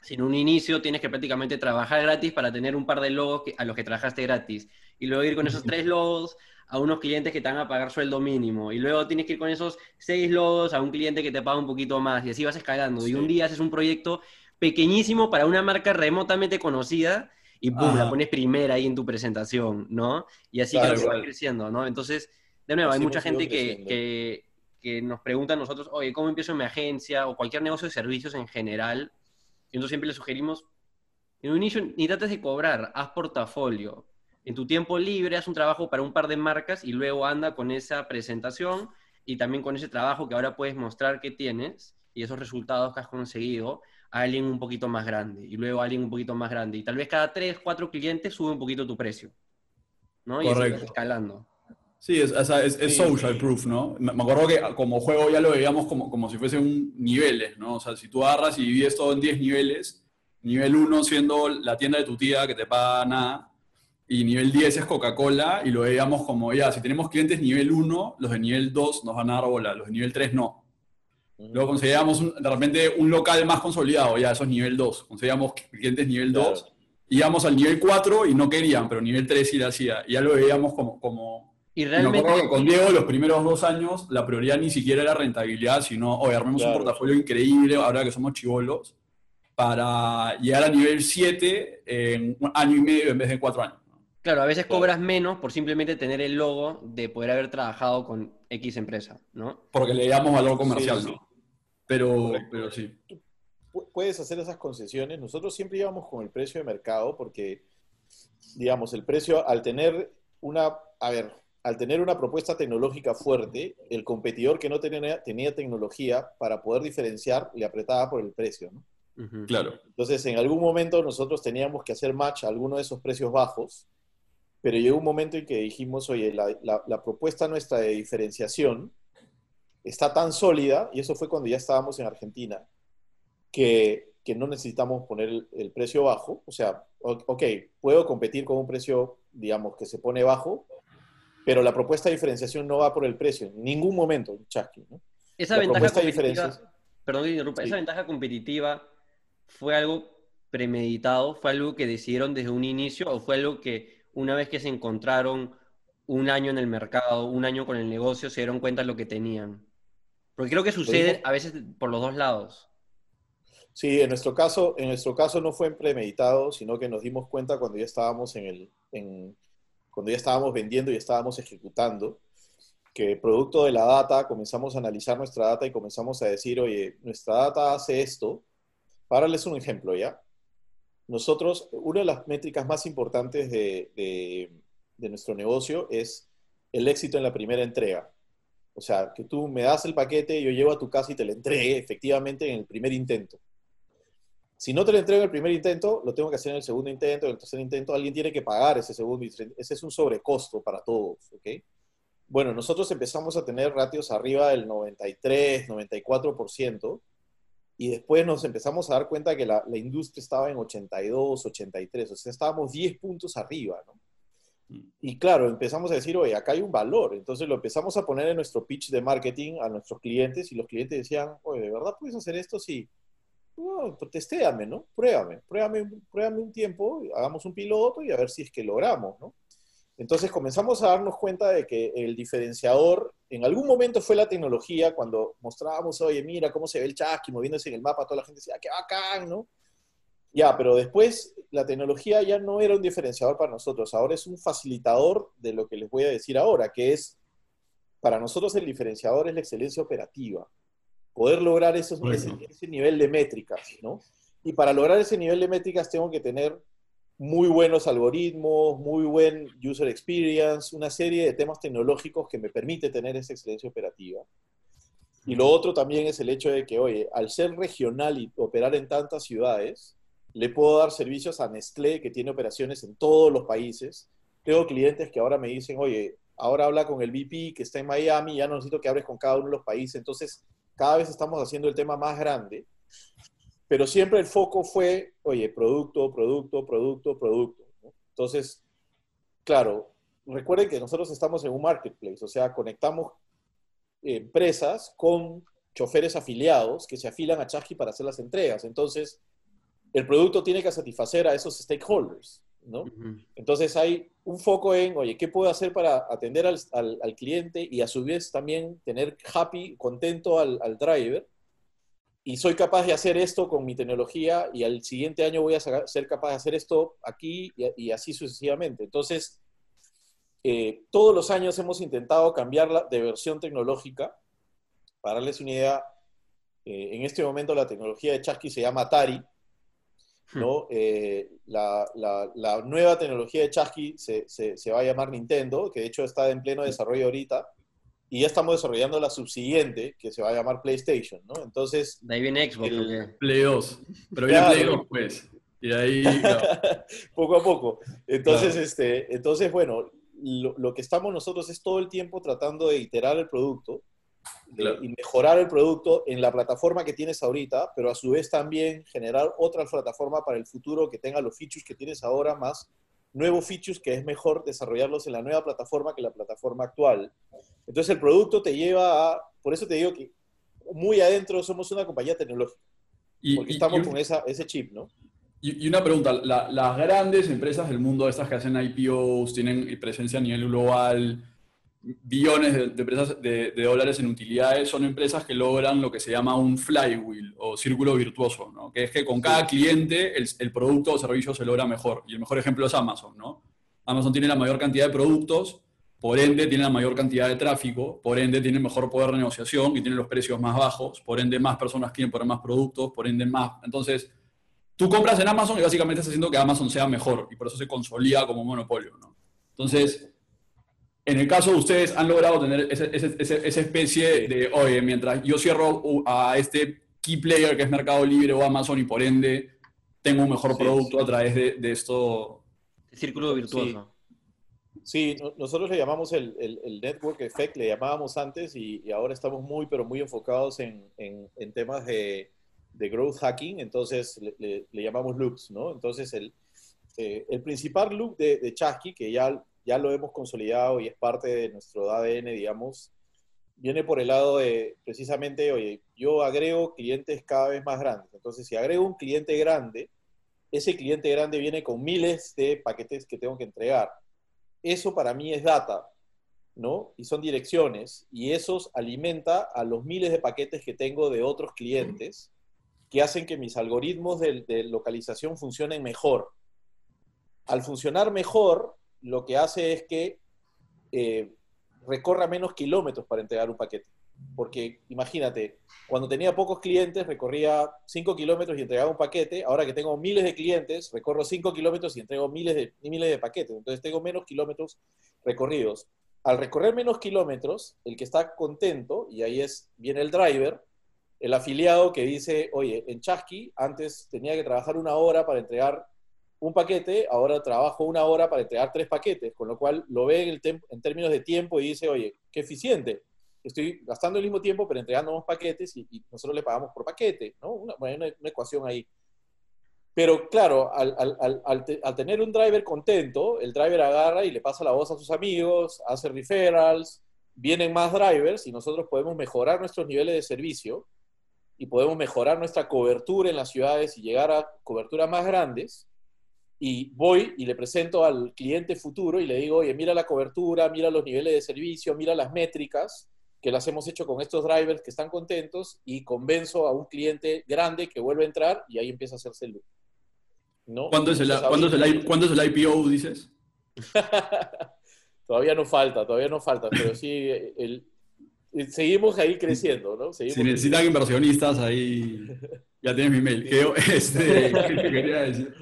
Sin un inicio tienes que prácticamente trabajar gratis para tener un par de logos a los que trabajaste gratis. Y luego ir con esos tres logos a unos clientes que te van a pagar sueldo mínimo. Y luego tienes que ir con esos seis logos a un cliente que te paga un poquito más. Y así vas escalando. Y un día haces un proyecto pequeñísimo para una marca remotamente conocida y ¡pum! la pones primera ahí en tu presentación, ¿no? Y así que va creciendo, ¿no? Entonces, de nuevo, hay mucha gente que, que, nos pregunta a nosotros, oye, ¿cómo empiezo en mi agencia? O cualquier negocio de servicios en general. Y nosotros siempre le sugerimos, en un inicio ni trates de cobrar, haz portafolio. En tu tiempo libre haz un trabajo para un par de marcas y luego anda con esa presentación y también con ese trabajo que ahora puedes mostrar que tienes y esos resultados que has conseguido a alguien un poquito más grande y luego a alguien un poquito más grande. Y tal vez cada tres, cuatro clientes sube un poquito tu precio. ¿no? Y Correcto. escalando. Sí, es, es, es- es Sí, social sí. proof, ¿no? Me me acuerdo que como juego ya lo veíamos como, como si fuesen niveles, ¿no? O sea, si tú agarras y divides todo en 10 niveles, nivel 1 siendo la tienda de tu tía que te paga nada, y nivel 10 es Coca-Cola, y lo veíamos como, ya, si tenemos clientes nivel 1, los de nivel 2 nos van a dar bola, los de nivel 3 no. Luego conseguíamos un- de repente un local más consolidado, ya, eso es nivel 2. Conseguíamos clientes nivel 2, Claro. íbamos al nivel 4 y no querían, pero nivel 3 sí lo hacía. Y ya lo veíamos como... como Y y me realmente, que con Diego los primeros dos años la prioridad ni siquiera era rentabilidad, sino, oye, armemos Claro. un portafolio increíble ahora que somos chivolos para llegar a nivel 7 en un año y medio en vez de cuatro años. claro, a veces Claro. cobras menos por simplemente tener el logo de poder haber trabajado con X empresa, ¿no? Porque le damos valor comercial, Sí, sí. ¿no? Pero, pero sí. pu- puedes hacer esas concesiones. Nosotros siempre íbamos con el precio de mercado porque, digamos, el precio al tener una, a ver, al tener una propuesta tecnológica fuerte, el competidor que no tenía, tenía tecnología para poder diferenciar le apretaba por el precio, ¿no? Claro. Entonces, en algún momento nosotros teníamos que hacer match a alguno de esos precios bajos, pero llegó un momento en que dijimos, oye, la, la- la propuesta nuestra de diferenciación está tan sólida, y eso fue cuando ya estábamos en Argentina, que, que no necesitamos poner el, el precio bajo. O sea, ok, puedo competir con un precio, digamos, que se pone bajo, pero la propuesta de diferenciación no va por el precio, en ningún momento, Chasqui, ¿no? Esa La ventaja competitiva, perdón que te interrumpa, Sí. esa ventaja competitiva fue algo premeditado, fue algo que decidieron desde un inicio o fue algo que una vez que se encontraron un año en el mercado, un año con el negocio, se dieron cuenta de lo que tenían. Porque creo que sucede a veces por los dos lados. Sí, en nuestro caso, en nuestro caso no fue premeditado, sino que nos dimos cuenta cuando ya estábamos en el, en- cuando ya estábamos vendiendo y estábamos ejecutando, que producto de la data comenzamos a analizar nuestra data y comenzamos a decir, oye, nuestra data hace esto. Para darles un ejemplo, ¿ya? Nosotros, una de las métricas más importantes de, de- de nuestro negocio es el éxito en la primera entrega. O sea, que tú me das el paquete, yo llevo a tu casa y te lo entregue efectivamente en el primer intento. Si no te lo entrego en el primer intento, lo tengo que hacer en el segundo intento, en el tercer intento, alguien tiene que pagar ese segundo intento. Ese es un sobrecosto para todos, ¿ok? Bueno, nosotros empezamos a tener ratios arriba del 93, 94%, y después nos empezamos a dar cuenta que la, la industria estaba en 82, 83, o sea, estábamos 10 puntos arriba, ¿no? Y claro, empezamos a decir, oye, acá hay un valor. Entonces lo empezamos a poner en nuestro pitch de marketing a nuestros clientes y los clientes decían, oye, ¿de verdad puedes hacer esto? Sí. No, pues testéame, ¿no? Pruébame, pruébame, pruébame un tiempo, hagamos un piloto y a ver si es que logramos, ¿no? Entonces comenzamos a darnos cuenta de que el diferenciador en algún momento fue la tecnología, cuando mostrábamos, oye, mira cómo se ve el chasqui moviéndose en el mapa, toda la gente decía, "Ah, qué bacán, ¿no? Ya, pero después la tecnología ya no era un diferenciador para nosotros, ahora es un facilitador de lo que les voy a decir ahora, que es, para nosotros el diferenciador es la excelencia operativa, poder lograr esos, ese, Correcto. ese nivel de métricas, ¿no? Y para lograr ese nivel de métricas tengo que tener muy buenos algoritmos, muy buen user experience, una serie de temas tecnológicos que me permite tener esa excelencia operativa. Y lo otro también es el hecho de que, oye, al ser regional y operar en tantas ciudades, le puedo dar servicios a Nestlé, que tiene operaciones en todos los países. Tengo clientes que ahora me dicen, oye, ahora habla con el VP que está en Miami, ya no necesito que hables con cada uno de los países. Entonces, cada vez estamos haciendo el tema más grande, pero siempre el foco fue, oye, producto, producto, producto, producto. ¿no? Entonces, claro, recuerden que nosotros estamos en un marketplace, o sea, conectamos empresas con choferes afiliados que se afilan a Chasqui para hacer las entregas. Entonces, el producto tiene que satisfacer a esos stakeholders, ¿no? Entonces hay un foco en, oye, ¿qué puedo hacer para atender al, al- al cliente y a su vez también tener happy, contento al, al driver? Y soy capaz de hacer esto con mi tecnología y al siguiente año voy a ser capaz de hacer esto aquí y, y así sucesivamente. Entonces, eh, todos los años hemos intentado cambiarla de versión tecnológica. Para darles una idea, eh, en este momento la tecnología de Chasqui se llama Atari, ¿no? Eh, la, la- la nueva tecnología de Chasqui se, se- se va a llamar Nintendo, que de hecho está en pleno desarrollo ahorita. y ya estamos desarrollando la subsiguiente que se va a llamar PlayStation, ¿no? Entonces... De ahí viene Xbox. Play 2. Pero viene Play 2, pues. Y ahí... [LAUGHS] poco a poco. Entonces, este, entonces bueno, lo, que estamos nosotros es todo el tiempo tratando de iterar el producto y mejorar el producto en la plataforma que tienes ahorita, pero a su vez también generar otra plataforma para el futuro que tenga los features que tienes ahora, más nuevos features que es mejor desarrollarlos en la nueva plataforma que la plataforma actual. Entonces el producto te lleva a, por eso te digo que muy adentro somos una compañía tecnológica, y, porque estamos con esa, ese chip, ¿no? Y, una pregunta, las grandes empresas del mundo, estas que hacen IPOs, tienen presencia a nivel global, billones de, empresas de, dólares en utilidades, son empresas que logran lo que se llama un flywheel o círculo virtuoso, ¿no? que es que con cada cliente el, el, producto o servicio se logra mejor. Y el mejor ejemplo es Amazon. ¿no? Amazon tiene la mayor cantidad de productos, por ende tiene la mayor cantidad de tráfico, por ende tiene mejor poder de negociación y tiene los precios más bajos, por ende más personas quieren poner más productos, por ende más... Entonces, tú compras en Amazon y básicamente estás haciendo que Amazon sea mejor y por eso se consolida como monopolio. ¿no? Entonces, en el caso de ustedes, han logrado tener esa especie de, oye, mientras yo cierro a este key player que es Mercado Libre o Amazon y por ende tengo un mejor producto a través de, esto. El círculo virtuoso. Sí. nosotros le llamamos el, network effect, le llamábamos antes y, ahora estamos muy, pero muy enfocados en, temas de, growth hacking, entonces le, llamamos loops, ¿no? Entonces el, eh, el principal loop de, de Chasky, que ya ya lo hemos consolidado y es parte de nuestro ADN, digamos, viene por el lado de precisamente, oye, yo agrego clientes cada vez más grandes. Entonces, si agrego un cliente grande, ese cliente grande viene con miles de paquetes que tengo que entregar. Eso para mí es data, ¿no? Y son direcciones, y esos alimenta a los miles de paquetes que tengo de otros clientes que hacen que mis algoritmos de, de localización funcionen mejor. Al funcionar mejor, lo que hace es que eh, recorra menos kilómetros para entregar un paquete. Porque imagínate, cuando tenía pocos clientes recorría 5 kilómetros y entregaba un paquete, ahora que tengo miles de clientes, recorro 5 kilómetros y entrego miles de, miles de paquetes, entonces tengo menos kilómetros recorridos. Al recorrer menos kilómetros, el que está contento, y ahí es, viene el driver, el afiliado que dice, oye, en Chasqui antes tenía que trabajar una hora para entregar un paquete, ahora trabajo una hora para entregar tres paquetes, con lo cual lo ve en, en términos de tiempo y dice, oye, qué eficiente, estoy gastando el mismo tiempo pero entregando más paquetes y, nosotros le pagamos por paquete, ¿no? Una, una, ecuación ahí. Pero claro, al, al, al, tener un driver contento, el driver agarra y le pasa la voz a sus amigos, hace referrals, vienen más drivers y nosotros podemos mejorar nuestros niveles de servicio y podemos mejorar nuestra cobertura en las ciudades y llegar a coberturas más grandes y voy y le presento al cliente futuro y le digo, oye, mira la cobertura, mira los niveles de servicio, mira las métricas que las hemos hecho con estos drivers que están contentos y convenzo a un cliente grande que vuelve a entrar y ahí empieza a hacerse el loop. ¿No? ¿Cuándo, es el, el, IPO, dices? [LAUGHS] todavía no falta, todavía no falta, pero sí, seguimos ahí creciendo, ¿no? si necesitan inversionistas, ahí ya tienes mi mail. [LAUGHS] este, [LAUGHS] ¿qué quería decir?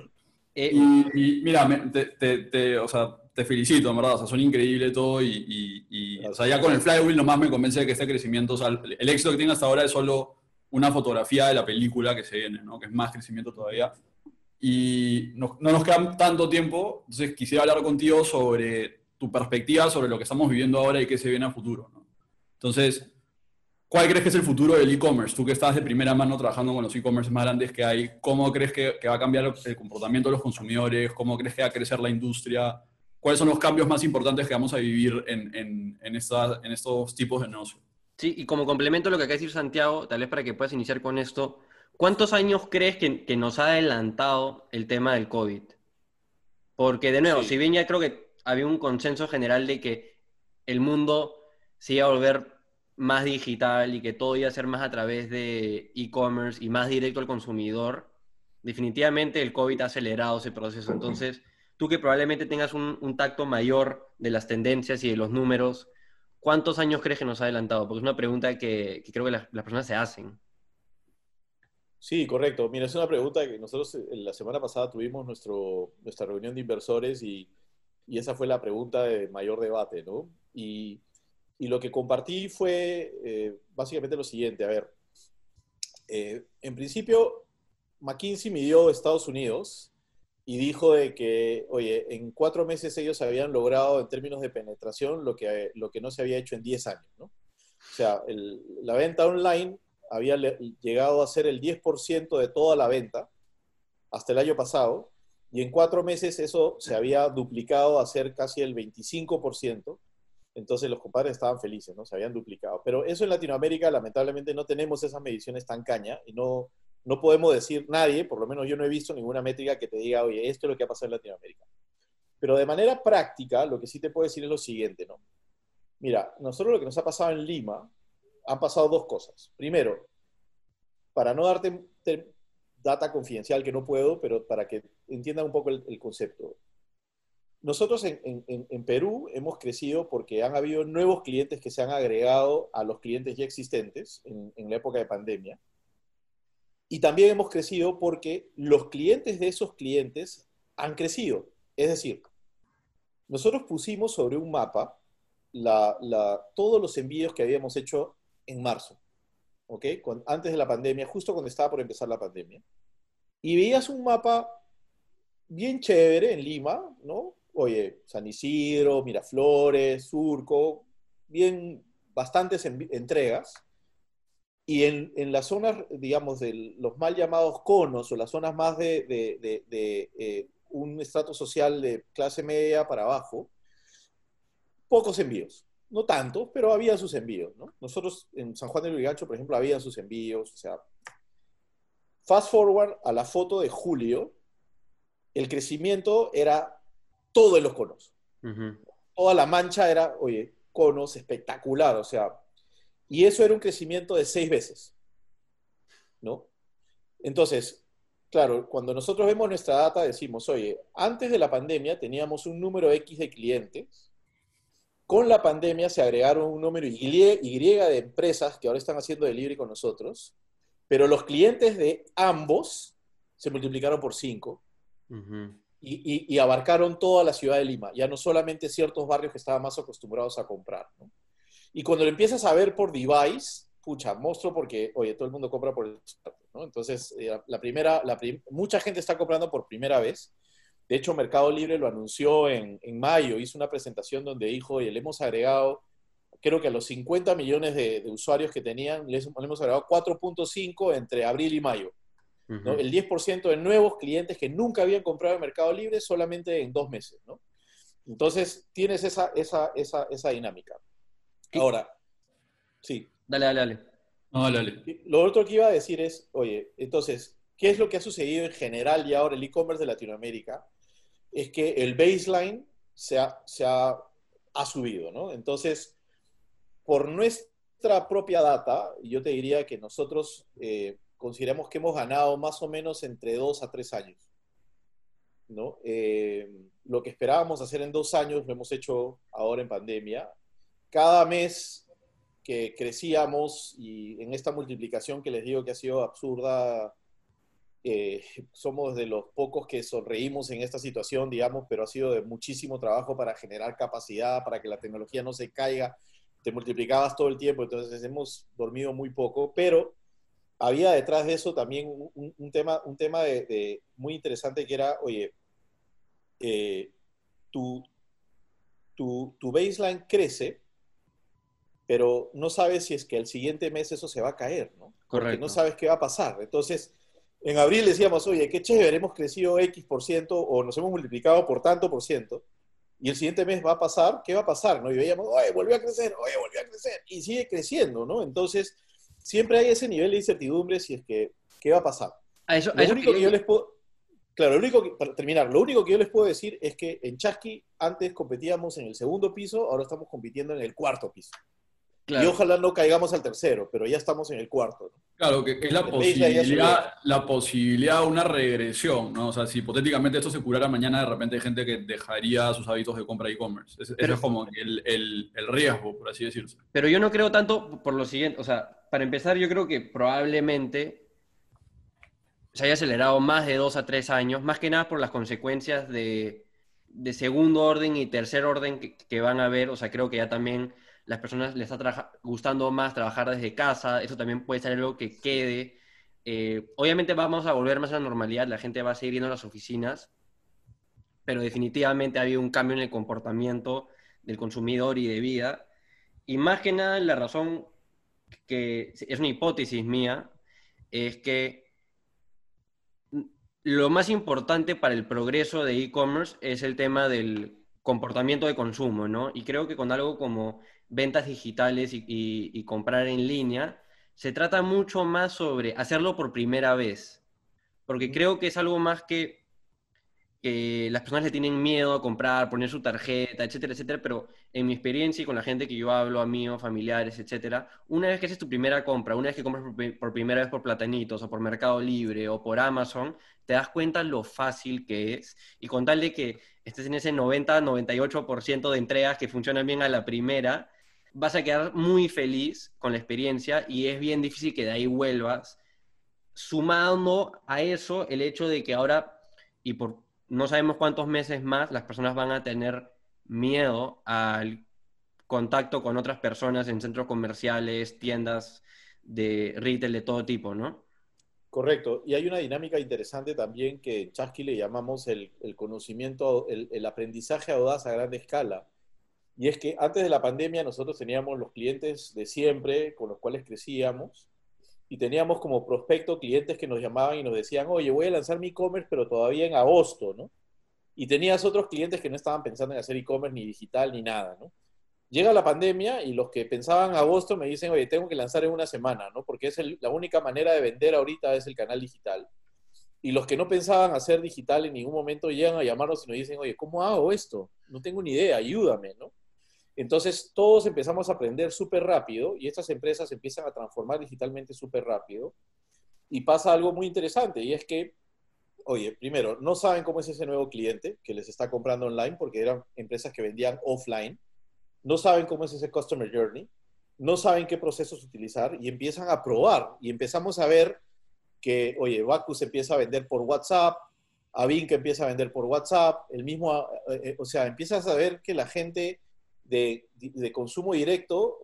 Eh, y, mira, te, te, o sea, te felicito, en verdad, o sea, son increíbles todo y, y, o sea, ya con el flywheel nomás me convence de que este crecimiento, o sea, el éxito que tiene hasta ahora es solo una fotografía de la película que se viene, ¿no? Que es más crecimiento todavía. Y no, no nos queda tanto tiempo, entonces quisiera hablar contigo sobre tu perspectiva sobre lo que estamos viviendo ahora y qué se viene a futuro, ¿no? Entonces, ¿Cuál crees que es el futuro del e-commerce? Tú que estás de primera mano trabajando con los e-commerce más grandes que hay, ¿cómo crees que, va a cambiar el comportamiento de los consumidores? ¿Cómo crees que va a crecer la industria? ¿Cuáles son los cambios más importantes que vamos a vivir en, en, en, en estos tipos de negocio? Sí, y como complemento a lo que acaba de decir Santiago, tal vez para que puedas iniciar con esto, ¿cuántos años crees que, que nos ha adelantado el tema del COVID? Porque, de nuevo, si bien ya creo que había un consenso general de que el mundo se iba a volver más digital y que todo iba a ser más a través de e-commerce y más directo al consumidor, definitivamente el COVID ha acelerado ese proceso. Entonces, tú que probablemente tengas un, tacto mayor de las tendencias y de los números, ¿cuántos años crees que nos ha adelantado? Porque es una pregunta que, creo que las, personas se hacen. Sí, correcto. Mira, es una pregunta que nosotros eh, la semana pasada tuvimos nuestro, nuestra reunión de inversores y, y esa fue la pregunta de mayor debate, ¿no? Y y lo que compartí fue eh, básicamente lo siguiente. A ver, eh, en principio, McKinsey midió Estados Unidos y dijo de que, oye, en cuatro meses ellos habían logrado en términos de penetración lo que, lo que no se había hecho en 10 años, ¿no? O sea, la venta online había llegado a ser el 10% de toda la venta hasta el año pasado, y en cuatro meses eso se había duplicado a ser casi el 25%. Entonces los compadres estaban felices, ¿no? Se habían duplicado. Pero eso en Latinoamérica, lamentablemente, no tenemos esas mediciones tan caña y no, no podemos decir nadie, por lo menos yo no he visto ninguna métrica que te diga, oye, esto es lo que ha pasado en Latinoamérica. Pero de manera práctica, lo que sí te puedo decir es lo siguiente, ¿no? Mira, nosotros lo que nos ha pasado en Lima, han pasado dos cosas. Primero, para no darte data confidencial que no puedo, pero para que entiendan un poco el, concepto. Nosotros en, Perú hemos crecido porque han habido nuevos clientes que se han agregado a los clientes ya existentes en, la época de pandemia. Y también hemos crecido porque los clientes de esos clientes han crecido. Es decir, nosotros pusimos sobre un mapa todos los envíos que habíamos hecho en marzo. ¿ok? antes de la pandemia, justo cuando estaba por empezar la pandemia. Y veías un mapa bien chévere en Lima, ¿no? Oye, San Isidro, Miraflores, Surco, bien, bastantes entregas. Y en, en, las zonas, digamos, de los mal llamados conos o las zonas más de, de, de, eh, un estrato social de clase media para abajo, pocos envíos no tanto, pero había sus envíos, ¿no? Nosotros en San Juan del Lurigancho, por ejemplo, había sus envíos, o sea, fast forward a la foto de julio, el crecimiento era todo en los conos. Toda la mancha era, oye, conos espectacular, o sea, y eso era un crecimiento de seis veces, ¿no? Entonces, claro, cuando nosotros vemos nuestra data decimos, oye, antes de la pandemia teníamos un número X de clientes, con la pandemia se agregaron un número Y, de empresas que ahora están haciendo delivery con nosotros, pero los clientes de ambos se multiplicaron por cinco y, abarcaron toda la ciudad de Lima, ya no solamente ciertos barrios que estaban más acostumbrados a comprar. Y cuando lo empiezas a ver por device, pucha, monstruo porque, oye, todo el mundo compra por el ¿no? Entonces, eh, la primera, la mucha gente está comprando por primera vez de hecho, Mercado Libre lo anunció en, mayo, hizo una presentación donde dijo, y le hemos agregado, creo que a los 50 millones de, usuarios que tenían, les, hemos agregado 4.5 entre abril y mayo. El 10% de nuevos clientes que nunca habían comprado en Mercado Libre solamente en dos meses. ¿no? Entonces, tienes esa, esa, esa, esa dinámica. Ahora, sí. Dale, dale, dale. No, dale, dale. Lo otro que iba a decir es, oye, entonces, ¿qué es lo que ha sucedido en general y ahora el e-commerce de Latinoamérica? es que el baseline se ha, se ha, subido, ¿no? Entonces, por nuestra propia data, yo te diría que nosotros eh, consideramos que hemos ganado más o menos entre dos a tres años, ¿no? Eh, lo que esperábamos hacer en dos años lo hemos hecho ahora en pandemia. Cada mes que crecíamos y en esta multiplicación que les digo que ha sido absurda eh, somos de los pocos que sonreímos en esta situación, digamos, pero ha sido de muchísimo trabajo para generar capacidad, para que la tecnología no se caiga. Te multiplicabas todo el tiempo, entonces hemos dormido muy poco, pero había detrás de eso también un, tema, un tema de, muy interesante que era, oye, eh, tu, tu, tu baseline crece, pero no sabes si es que el siguiente mes eso se va a caer, ¿no? Correcto. Porque no sabes qué va a pasar. Entonces, en abril decíamos, oye, qué chévere, hemos crecido X por ciento o nos hemos multiplicado por tanto por ciento, y el siguiente mes va a pasar, ¿qué va a pasar? ¿no? Y veíamos, oye, volvió a crecer, oye, volvió a crecer, y sigue creciendo, ¿no? Entonces, siempre hay ese nivel de incertidumbre si es que, ¿qué va a pasar? eso, lo único que yo les puedo... Claro, lo único que, para terminar, lo único que yo les puedo decir es que en Chasqui antes competíamos en el segundo piso, ahora estamos compitiendo en el cuarto piso. Y ojalá no caigamos al tercero, pero ya estamos en el cuarto. Claro, que, es la posibilidad, la posibilidad de una regresión, ¿no? O sea, si hipotéticamente esto se curara mañana, de repente hay gente que dejaría sus hábitos de compra e-commerce. Eso es como el, el, el, riesgo, por así decirlo. Pero yo no creo tanto por lo siguiente, o sea, para empezar, yo creo que probablemente se haya acelerado más de dos a tres años, más que nada por las consecuencias de, de segundo orden y tercer orden que, que van a haber, o sea, creo que ya también las personas les está gustando más trabajar desde casa, eso también puede ser algo que quede. Eh, obviamente vamos a volver más a la normalidad, la gente va a seguir yendo a las oficinas, pero definitivamente ha habido un cambio en el comportamiento del consumidor y de vida. Y más que nada, la razón que es una hipótesis mía, es que lo más importante para el progreso de e-commerce es el tema del comportamiento de consumo, ¿no? Y creo que con algo como ventas digitales y, comprar en línea, se trata mucho más sobre hacerlo por primera vez, porque creo que es algo más que, que las personas le tienen miedo a comprar, poner su tarjeta, etcétera, etcétera, pero en mi experiencia y con la gente que yo hablo, amigos, familiares, etcétera, una vez que haces tu primera compra, una vez que compras por, primera vez por Platanitos o por Mercado Libre o por Amazon, te das cuenta lo fácil que es. Y con tal de que estés en ese 90-98% de entregas que funcionan bien a la primera, vas a quedar muy feliz con la experiencia y es bien difícil que de ahí vuelvas. Sumando a eso el hecho de que ahora, y por no sabemos cuántos meses más, las personas van a tener miedo al contacto con otras personas en centros comerciales, tiendas de retail de todo tipo, ¿no? Correcto. Y hay una dinámica interesante también que en Chasqui le llamamos el, conocimiento, el, el, aprendizaje audaz a gran escala. Y es que antes de la pandemia nosotros teníamos los clientes de siempre con los cuales crecíamos y teníamos como prospecto clientes que nos llamaban y nos decían, oye, voy a lanzar mi e-commerce, pero todavía en agosto, ¿no? y tenías otros clientes que no estaban pensando en hacer e-commerce ni digital ni nada, ¿no? Llega la pandemia y los que pensaban agosto me dicen, oye, tengo que lanzar en una semana, ¿no? Porque es la única manera de vender ahorita es el canal digital. Y los que no pensaban hacer digital en ningún momento llegan a llamarnos y nos dicen, oye, ¿cómo hago esto? No tengo ni idea, ayúdame, ¿no? Entonces todos empezamos a aprender súper rápido y estas empresas empiezan a transformar digitalmente súper rápido. Y pasa algo muy interesante y es que oye, primero, no saben cómo es ese nuevo cliente que les está comprando online porque eran empresas que vendían offline. No saben cómo es ese customer journey. No saben qué procesos utilizar y empiezan a probar. Y empezamos a ver que, oye, Bacus empieza a vender por WhatsApp, Avin que empieza a vender por WhatsApp, el mismo, eh, eh, o sea, empiezas a ver que la gente de, consumo directo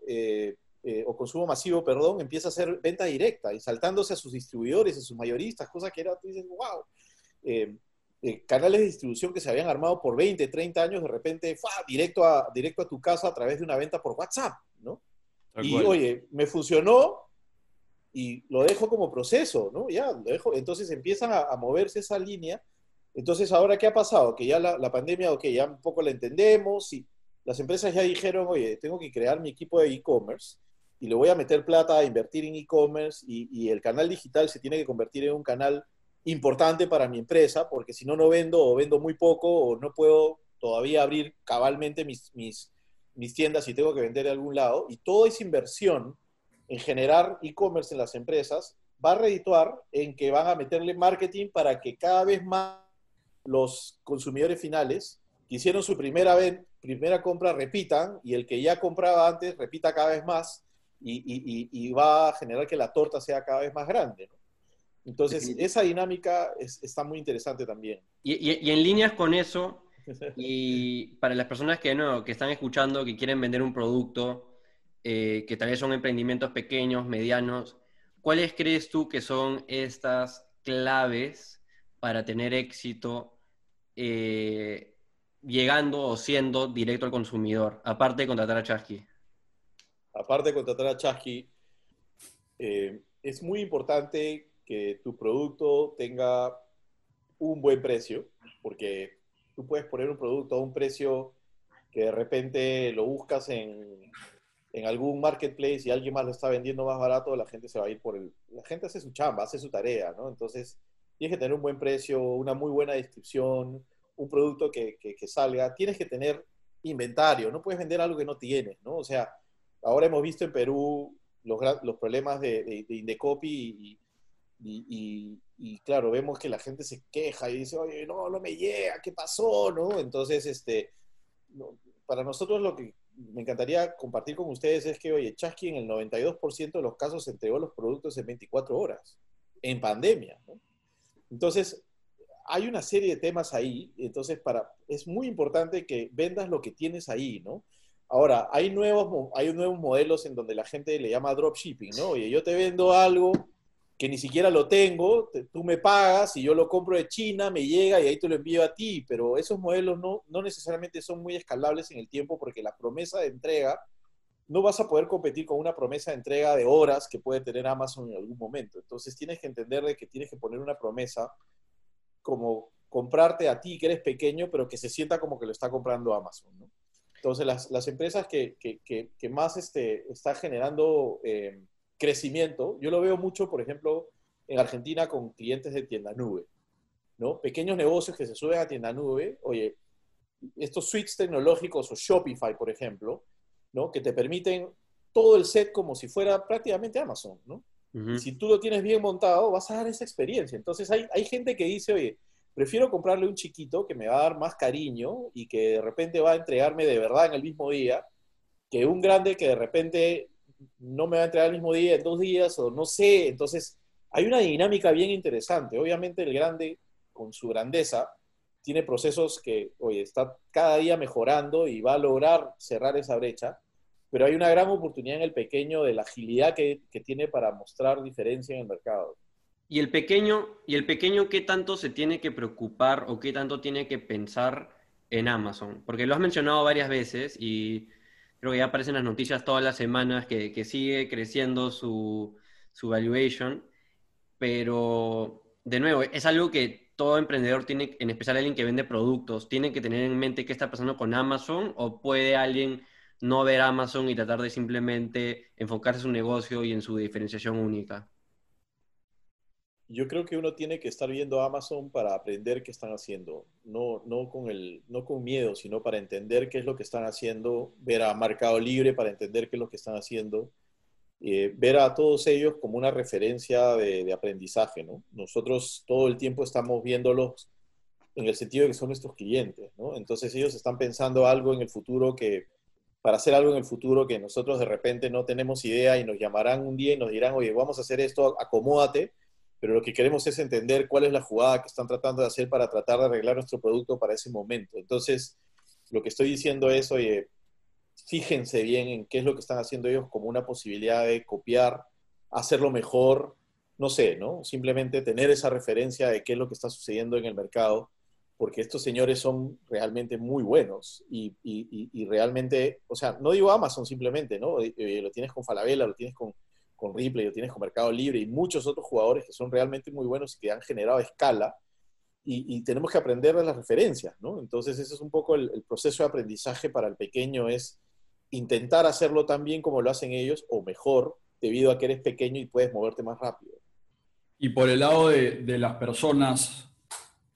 eh, o consumo masivo, perdón, empieza a hacer venta directa y saltándose a sus distribuidores, a sus mayoristas, cosa que era, tú dices, wow, eh, eh, canales de distribución que se habían armado por 20, 30 años, de repente, directo a, directo a tu casa a través de una venta por WhatsApp, ¿no? y oye, me funcionó y lo dejo como proceso, ¿no? Ya, lo dejo. Entonces empiezan a, moverse esa línea. Entonces, ¿ahora qué ha pasado? Que ya la, la pandemia, ok, ya un poco la entendemos y las empresas ya dijeron, oye, tengo que crear mi equipo de e-commerce y le voy a meter plata a invertir en e-commerce y, el canal digital se tiene que convertir en un canal importante para mi empresa, porque si no, no vendo o vendo muy poco o no puedo todavía abrir cabalmente mis, mis, tiendas y tengo que vender de algún lado. Y toda esa inversión en generar e-commerce en las empresas va a redituar en que van a meterle marketing para que cada vez más los consumidores finales que hicieron su primera, primera compra repitan y el que ya compraba antes repita cada vez más y, y, y va a generar que la torta sea cada vez más grande. ¿no? Entonces, esa dinámica está muy interesante también. Y, en líneas con eso, [LAUGHS] y para las personas que, no, que están escuchando, que quieren vender un producto, eh, que tal vez son emprendimientos pequeños, medianos, ¿cuáles crees tú que son estas claves para tener éxito eh, llegando o siendo directo al consumidor, aparte de contratar a Chasky? Aparte de contratar a Chasky, eh, es muy importante que tu producto tenga un buen precio, porque tú puedes poner un producto a un precio que de repente lo buscas en, en algún marketplace y alguien más lo está vendiendo más barato, la gente se va a ir por el... La gente hace su chamba, hace su tarea, ¿no? Entonces, tienes que tener un buen precio, una muy buena descripción, un producto que, que, salga. Tienes que tener inventario, no puedes vender algo que no tienes, ¿no? O sea, ahora hemos visto en Perú los, los problemas de, de, de Indecopy y, y, claro, vemos que la gente se queja y dice, oye, no, no me llega, ¿qué pasó? ¿no? Entonces, este, para nosotros lo que me encantaría compartir con ustedes es que, oye, Chasqui en el 92% de los casos entregó los productos en 24 horas, en pandemia. ¿no? Entonces, hay una serie de temas ahí, entonces para, es muy importante que vendas lo que tienes ahí, ¿no? Ahora, hay nuevos, hay nuevos modelos en donde la gente le llama dropshipping, ¿no? Oye, yo te vendo algo que ni siquiera lo tengo, tú me pagas y yo lo compro de China, me llega y ahí te lo envío a ti, pero esos modelos no, no necesariamente son muy escalables en el tiempo porque la promesa de entrega no vas a poder competir con una promesa de entrega de horas que puede tener Amazon en algún momento. Entonces tienes que entender de que tienes que poner una promesa como comprarte a ti que eres pequeño, pero que se sienta como que lo está comprando Amazon. Entonces las, las empresas que, que, que, más este, está generando eh, crecimiento, yo lo veo mucho, por ejemplo, en Argentina con clientes de tienda nube. ¿no? Pequeños negocios que se suben a tienda nube, oye, estos suites tecnológicos o Shopify, por ejemplo, que te permiten todo el set como si fuera prácticamente Amazon, ¿no? Si tú lo tienes bien montado, vas a dar esa experiencia. Entonces hay, hay gente que dice, oye, prefiero comprarle un chiquito que me va a dar más cariño y que de repente va a entregarme de verdad en el mismo día, que un grande que de repente no me va a entregar el mismo día, en dos días, o no sé. Entonces, hay una dinámica bien interesante. Obviamente el grande, con su grandeza, tiene procesos que, oye, está cada día mejorando y va a lograr cerrar esa brecha pero hay una gran oportunidad en el pequeño de la agilidad que, que, tiene para mostrar diferencia en el mercado. ¿Y el, pequeño, ¿Y el pequeño qué tanto se tiene que preocupar o qué tanto tiene que pensar en Amazon? Porque lo has mencionado varias veces y creo que ya aparecen las noticias todas las semanas que, que sigue creciendo su, su valuation, pero de nuevo, es algo que todo emprendedor tiene, en especial alguien que vende productos, tiene que tener en mente qué está pasando con Amazon o puede alguien no ver Amazon y tratar de simplemente enfocarse en su negocio y en su diferenciación única? Yo creo que uno tiene que estar viendo Amazon para aprender qué están haciendo, no, no, con el, no con miedo, sino para entender qué es lo que están haciendo, ver a Mercado Libre para entender qué es lo que están haciendo, eh, ver a todos ellos como una referencia de, de, aprendizaje. ¿no? Nosotros todo el tiempo estamos viéndolos en el sentido de que son nuestros clientes, ¿no? entonces ellos están pensando algo en el futuro que para hacer algo en el futuro que nosotros de repente no tenemos idea y nos llamarán un día y nos dirán, oye, vamos a hacer esto, acomódate, pero lo que queremos es entender cuál es la jugada que están tratando de hacer para tratar de arreglar nuestro producto para ese momento. Entonces, lo que estoy diciendo es, oye, fíjense bien en qué es lo que están haciendo ellos como una posibilidad de copiar, hacerlo mejor, no sé, ¿no? Simplemente tener esa referencia de qué es lo que está sucediendo en el mercado porque estos señores son realmente muy buenos y, y, realmente, o sea, no digo Amazon simplemente, ¿no? Eh, eh, lo tienes con Falabella, lo tienes con, con Ripley, lo tienes con Mercado Libre y muchos otros jugadores que son realmente muy buenos y que han generado escala y, tenemos que aprender de las referencias, ¿no? Entonces ese es un poco el, proceso de aprendizaje para el pequeño, es intentar hacerlo tan bien como lo hacen ellos o mejor debido a que eres pequeño y puedes moverte más rápido. Y por el lado de, de las personas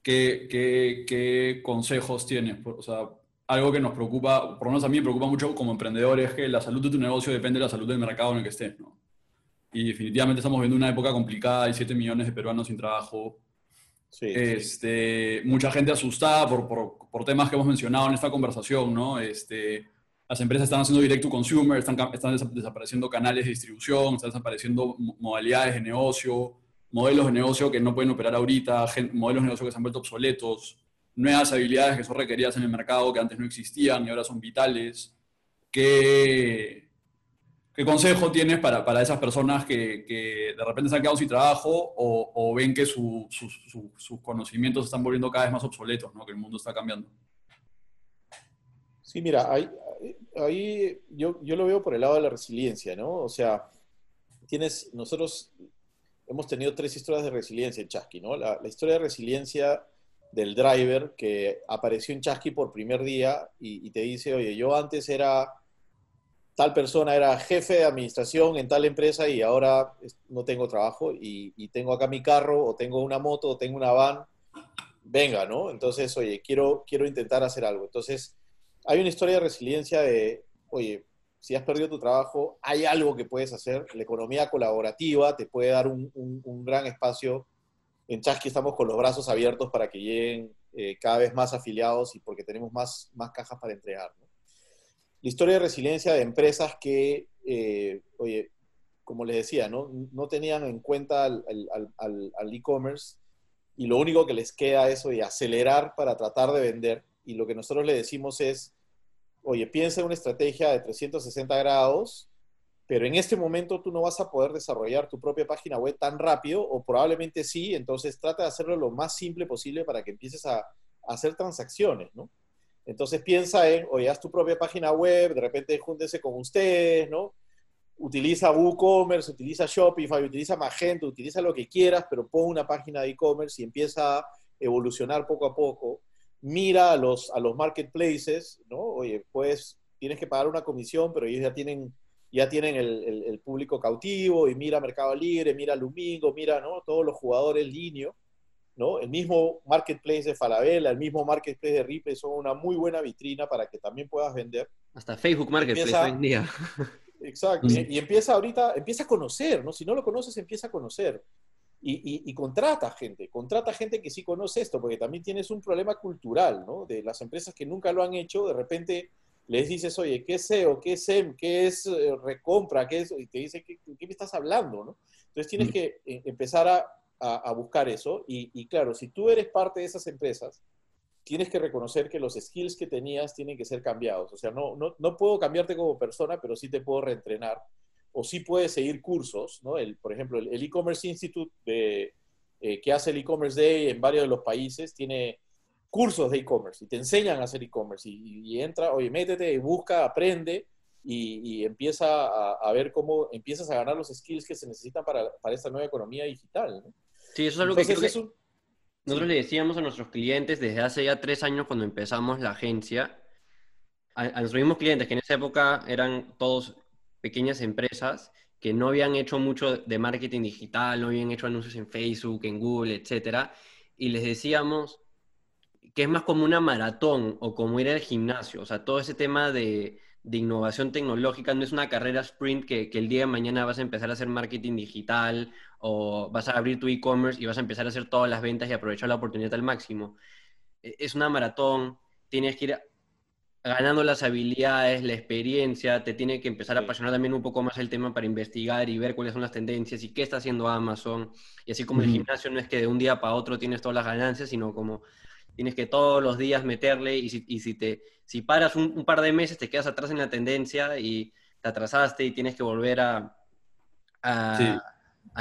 ¿qué, consejos tienes? O sea, algo que nos preocupa, por lo menos a mí me preocupa mucho como emprendedor, es que la salud de tu negocio depende de la salud del mercado en el que estés, ¿no? Y definitivamente estamos viendo una época complicada, hay 7 millones de peruanos sin trabajo. este, Mucha gente asustada por, por, por, temas que hemos mencionado en esta conversación, ¿no? Este, las empresas están haciendo direct to consumer, están, están desapareciendo canales de distribución, están desapareciendo modalidades de negocio, modelos de negocio que no pueden operar ahorita, modelos de negocio que se han vuelto obsoletos, nuevas habilidades que son requeridas en el mercado que antes no existían y ahora son vitales. ¿Qué, consejo tienes para, para esas personas que, que, de repente se han quedado sin trabajo o, ven que sus, sus conocimientos se están volviendo cada vez más obsoletos, ¿no? que el mundo está cambiando? Sí, mira, ahí, ahí yo, yo lo veo por el lado de la resiliencia, ¿no? O sea, tienes, nosotros hemos tenido tres historias de resiliencia en Chasqui, ¿no? La, historia de resiliencia del driver que apareció en Chasqui por primer día y, te dice, oye, yo antes era tal persona, era jefe de administración en tal empresa y ahora no tengo trabajo y, y, tengo acá mi carro o tengo una moto o tengo una van, venga, ¿no? Entonces, oye, quiero, quiero intentar hacer algo. Entonces, hay una historia de resiliencia de, oye, si has perdido tu trabajo, hay algo que puedes hacer. La economía colaborativa te puede dar un, gran espacio. En Chasqui estamos con los brazos abiertos para que lleguen eh, cada vez más afiliados y porque tenemos más, más cajas para entregar. La historia de resiliencia de empresas que, eh, oye, como les decía, no, no tenían en cuenta al e-commerce y lo único que les queda es oye, acelerar para tratar de vender. Y lo que nosotros le decimos es, oye, piensa en una estrategia de 360 grados, pero en este momento tú no vas a poder desarrollar tu propia página web tan rápido, o probablemente sí, entonces trata de hacerlo lo más simple posible para que empieces a, hacer transacciones, ¿no? Entonces piensa en, oye, haz tu propia página web, de repente júntense con ustedes, ¿no? Utiliza WooCommerce, utiliza Shopify, utiliza Magento, utiliza lo que quieras, pero pon una página de e-commerce y empieza a evolucionar poco a poco mira a los, a los marketplaces, ¿no? Oye, pues tienes que pagar una comisión, pero ellos ya tienen, ya tienen el, el, público cautivo y mira Mercado Libre, mira Lumingo, mira, ¿no? Todos los jugadores línea, ¿no? El mismo marketplace de Falabella, el mismo marketplace de Ripley son una muy buena vitrina para que también puedas vender. Hasta Facebook Marketplace hoy en día. Exacto. [LAUGHS] Y, y empieza ahorita, empieza a conocer, ¿no? Si no lo conoces, empieza a conocer y, contrata gente, contrata gente que sí conoce esto, porque también tienes un problema cultural, ¿no? De las empresas que nunca lo han hecho, de repente les dices, oye, ¿qué es SEO? ¿Qué es SEM? ¿Qué es eh, recompra? ¿Qué es? Y te dice, ¿qué, ¿qué, me estás hablando? ¿no? Entonces tienes que eh, empezar a, a, buscar eso. Y, y, claro, si tú eres parte de esas empresas, tienes que reconocer que los skills que tenías tienen que ser cambiados. O sea, no, no, no puedo cambiarte como persona, pero sí te puedo reentrenar o sí puedes seguir cursos, ¿no? El, por ejemplo, el e-commerce institute de, eh, que hace el e-commerce day en varios de los países tiene cursos de e-commerce y te enseñan a hacer e-commerce y, entra, oye, métete, busca, aprende y, empieza a, ver cómo empiezas a ganar los skills que se necesitan para, para esta nueva economía digital. ¿no? Sí, eso es algo que, nosotros le decíamos a nuestros clientes desde hace ya tres años cuando empezamos la agencia, a, a nuestros mismos clientes que en esa época eran todos pequeñas empresas que no habían hecho mucho de marketing digital, no habían hecho anuncios en Facebook, en Google, etcétera, y les decíamos que es más como una maratón o como ir al gimnasio, o sea, todo ese tema de, innovación tecnológica no es una carrera sprint que, que, el día de mañana vas a empezar a hacer marketing digital o vas a abrir tu e-commerce y vas a empezar a hacer todas las ventas y aprovechar la oportunidad al máximo. E, es una maratón, tienes que ir ganando las habilidades, la experiencia, te tiene que empezar a apasionar también un poco más el tema para investigar y ver cuáles son las tendencias y qué está haciendo Amazon. Y así como el gimnasio no es que de un día para otro tienes todas las ganancias, sino como tienes que todos los días meterle y si, y si te, si paras un, par de meses te quedas atrás en la tendencia y te atrasaste y tienes que volver a, a,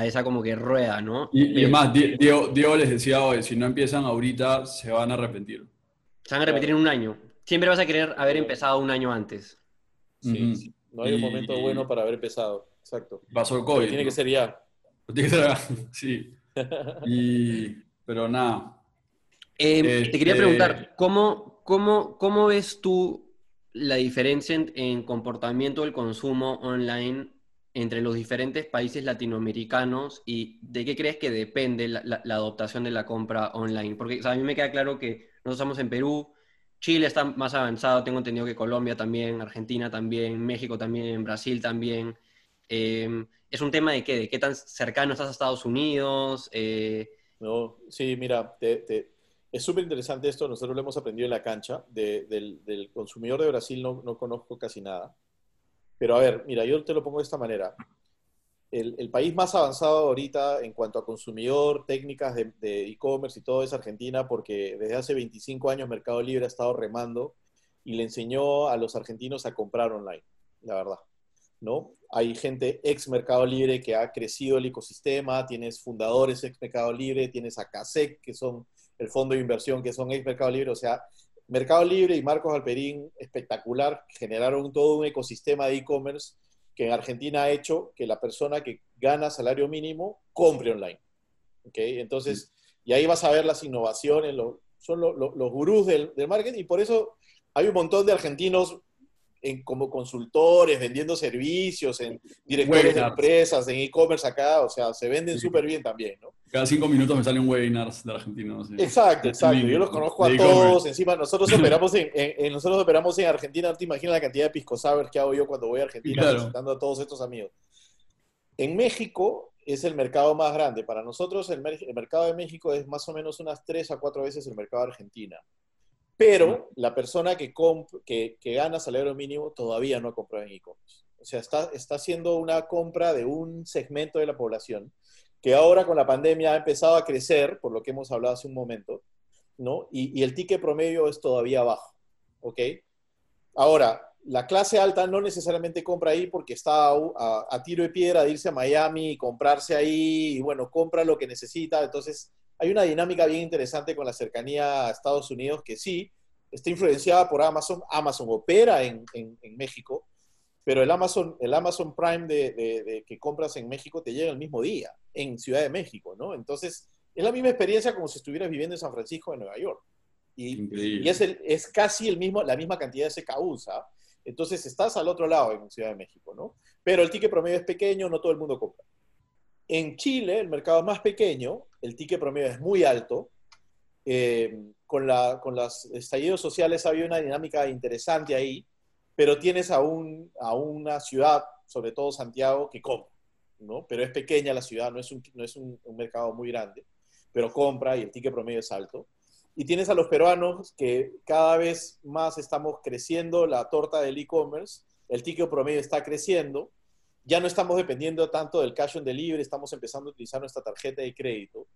esa como que rueda, ¿no? Y, y además, Diego, Diego les decía hoy, si no empiezan ahorita, se van a arrepentir. Se van a arrepentir en un año. Siempre vas a querer haber empezado un año antes. Sí, no hay un momento bueno para haber empezado. Exacto. Pasó el COVID. tiene que ser ya. [LAUGHS] Tiene que ser ya, sí. [LAUGHS] Y, pero nada. Eh, te quería este, preguntar, ¿cómo, cómo, ¿cómo ves tú la diferencia en, comportamiento del consumo online entre los diferentes países latinoamericanos y de qué crees que depende la, adoptación de la compra online? Porque a mí me queda claro que nosotros estamos en Perú, Chile está más avanzado, tengo entendido que Colombia también, Argentina también, México también, Brasil también. Em, ¿Es un tema de qué? ¿De qué tan cercano estás a Estados Unidos? Eh, no, sí, mira, es súper interesante esto, nosotros lo hemos aprendido en la cancha, del, consumidor de Brasil no, no conozco casi nada. Pero a ver, mira, yo te lo pongo de esta manera el, país más avanzado ahorita en cuanto a consumidor, técnicas de e-commerce y todo es Argentina, porque desde hace 25 años Mercado Libre ha estado remando y le enseñó a los argentinos a comprar online, la verdad. ¿no? Hay gente ex Mercado Libre que ha crecido el ecosistema, tienes fundadores ex Mercado Libre, tienes a CASEC, que son el fondo de inversión, que son ex Mercado Libre, o sea, Mercado Libre y Marcos Alperín, espectacular, generaron todo un ecosistema de e-commerce que en Argentina ha hecho que la persona que gana salario mínimo compre online. ¿okay? Entonces, y ahí vas a ver las innovaciones, son los gurús del, del, marketing y por eso hay un montón de argentinos en, como consultores, vendiendo servicios, en directores de empresas, en e-commerce acá, o sea, se venden súper bien también, ¿no? Cada cinco minutos me salen webinars de argentinos. Exacto, exacto. Yo los conozco a todos. Encima, nosotros [LAUGHS] operamos en, nosotros operamos en Argentina. No te imaginas la cantidad de pisco que hago yo cuando voy a Argentina visitando a todos estos amigos. En México es el mercado más grande. Para nosotros el, mercado de México es más o menos unas tres a cuatro veces el mercado de Argentina. Pero la persona que, que, que, gana salario mínimo todavía no ha comprado en e-commerce. O sea, está, está haciendo una compra de un segmento de la población que ahora con la pandemia ha empezado a crecer, por lo que hemos hablado hace un momento, ¿no? Y, el ticket promedio es todavía bajo, ¿ok? Ahora, la clase alta no necesariamente compra ahí porque está a, tiro de piedra de irse a Miami y comprarse ahí, y bueno, compra lo que necesita. Entonces, hay una dinámica bien interesante con la cercanía a Estados Unidos que sí, está influenciada por Amazon. Amazon opera en, México, pero el Amazon, el Amazon Prime de, que compras en México te llega el mismo día, en Ciudad de México, ¿no? Entonces, es la misma experiencia como si estuvieras viviendo en San Francisco, en Nueva York. Y, es, es casi el mismo, la misma cantidad de SKUs, ¿ah? Entonces estás al otro lado en Ciudad de México, ¿no? Pero el ticket promedio es pequeño, no todo el mundo compra. En Chile, el mercado es más pequeño, el ticket promedio es muy alto. Eh, con, la, con los estallidos sociales había una dinámica interesante ahí, pero tienes a, un, a una ciudad, sobre todo Santiago, que compra, ¿no? Pero es pequeña la ciudad, no es un, no es un mercado muy grande, pero compra y el ticket promedio es alto. Y tienes a los peruanos que cada vez más estamos creciendo la torta del e-commerce, el ticket promedio está creciendo, ya no estamos dependiendo tanto del cash on delivery, estamos empezando a utilizar nuestra tarjeta de crédito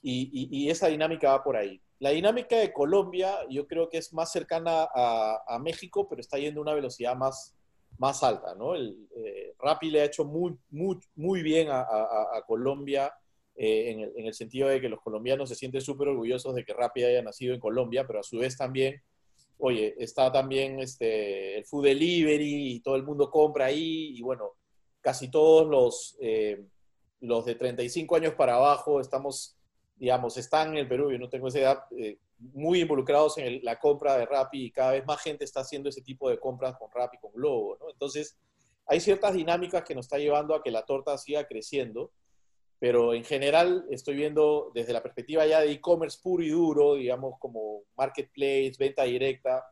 y, esa dinámica va por ahí. La dinámica de Colombia yo creo que es más cercana a, México, pero está yendo a una velocidad más, más alta, ¿no? El, eh, Rappi le ha hecho muy, muy, muy bien a, a Colombia eh, en, el, sentido de que los colombianos se sienten súper orgullosos de que Rappi haya nacido en Colombia, pero a su vez también, oye, está también este, el food delivery y todo el mundo compra ahí y bueno, casi todos los, eh, los de 35 años para abajo estamos, digamos, están en el Perú, yo no tengo esa edad, eh, muy involucrados en la compra de Rappi y cada vez más gente está haciendo ese tipo de compras con Rappi, con Globo. Entonces, hay ciertas dinámicas que nos está llevando a que la torta siga creciendo pero en general estoy viendo desde la perspectiva ya de e-commerce puro y duro, digamos, como marketplace, venta directa,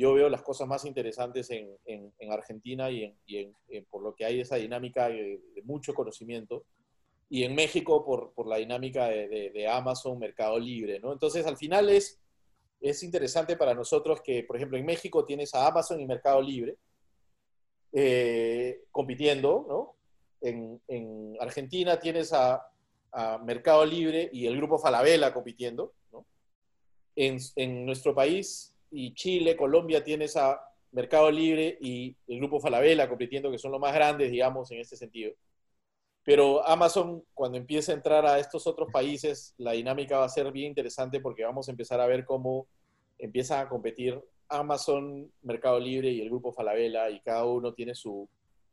yo veo las cosas más interesantes en, en, Argentina y, en, por lo que hay esa dinámica de, mucho conocimiento, y en México por, por la dinámica de, Amazon, Mercado Libre, ¿no? Entonces, al final es, es interesante para nosotros que, por ejemplo, en México tienes a Amazon y Mercado Libre eh, compitiendo, ¿no? en, Argentina tienes a, Mercado Libre y el grupo Falabella compitiendo. En, nuestro país y Chile, Colombia, tienes a Mercado Libre y el grupo Falabella compitiendo, que son los más grandes, digamos, en este sentido. Pero Amazon, cuando empiece a entrar a estos otros países, la dinámica va a ser bien interesante porque vamos a empezar a ver cómo empiezan a competir Amazon, Mercado Libre y el grupo Falabella, y cada uno tiene su,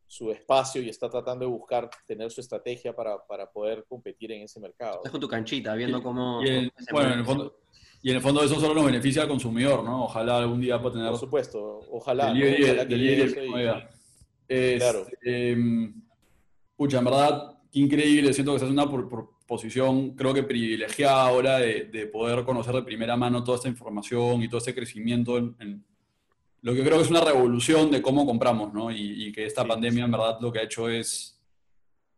su espacio y está tratando de buscar tener su estrategia para, para poder competir en ese mercado. Estás con tu canchita, viendo cómo... Y, bueno, en el fondo, y en el fondo eso solo nos beneficia al consumidor, ¿no? Ojalá algún día pueda tener... Por supuesto, ojalá. Claro. Eh, pucha, en verdad, qué increíble. Siento que estás en una posición, creo que privilegiada ahora de, de, poder conocer de primera mano toda esta información y todo este crecimiento en lo que creo que es una revolución de cómo compramos, ¿no? Y, que esta pandemia en verdad lo que ha hecho es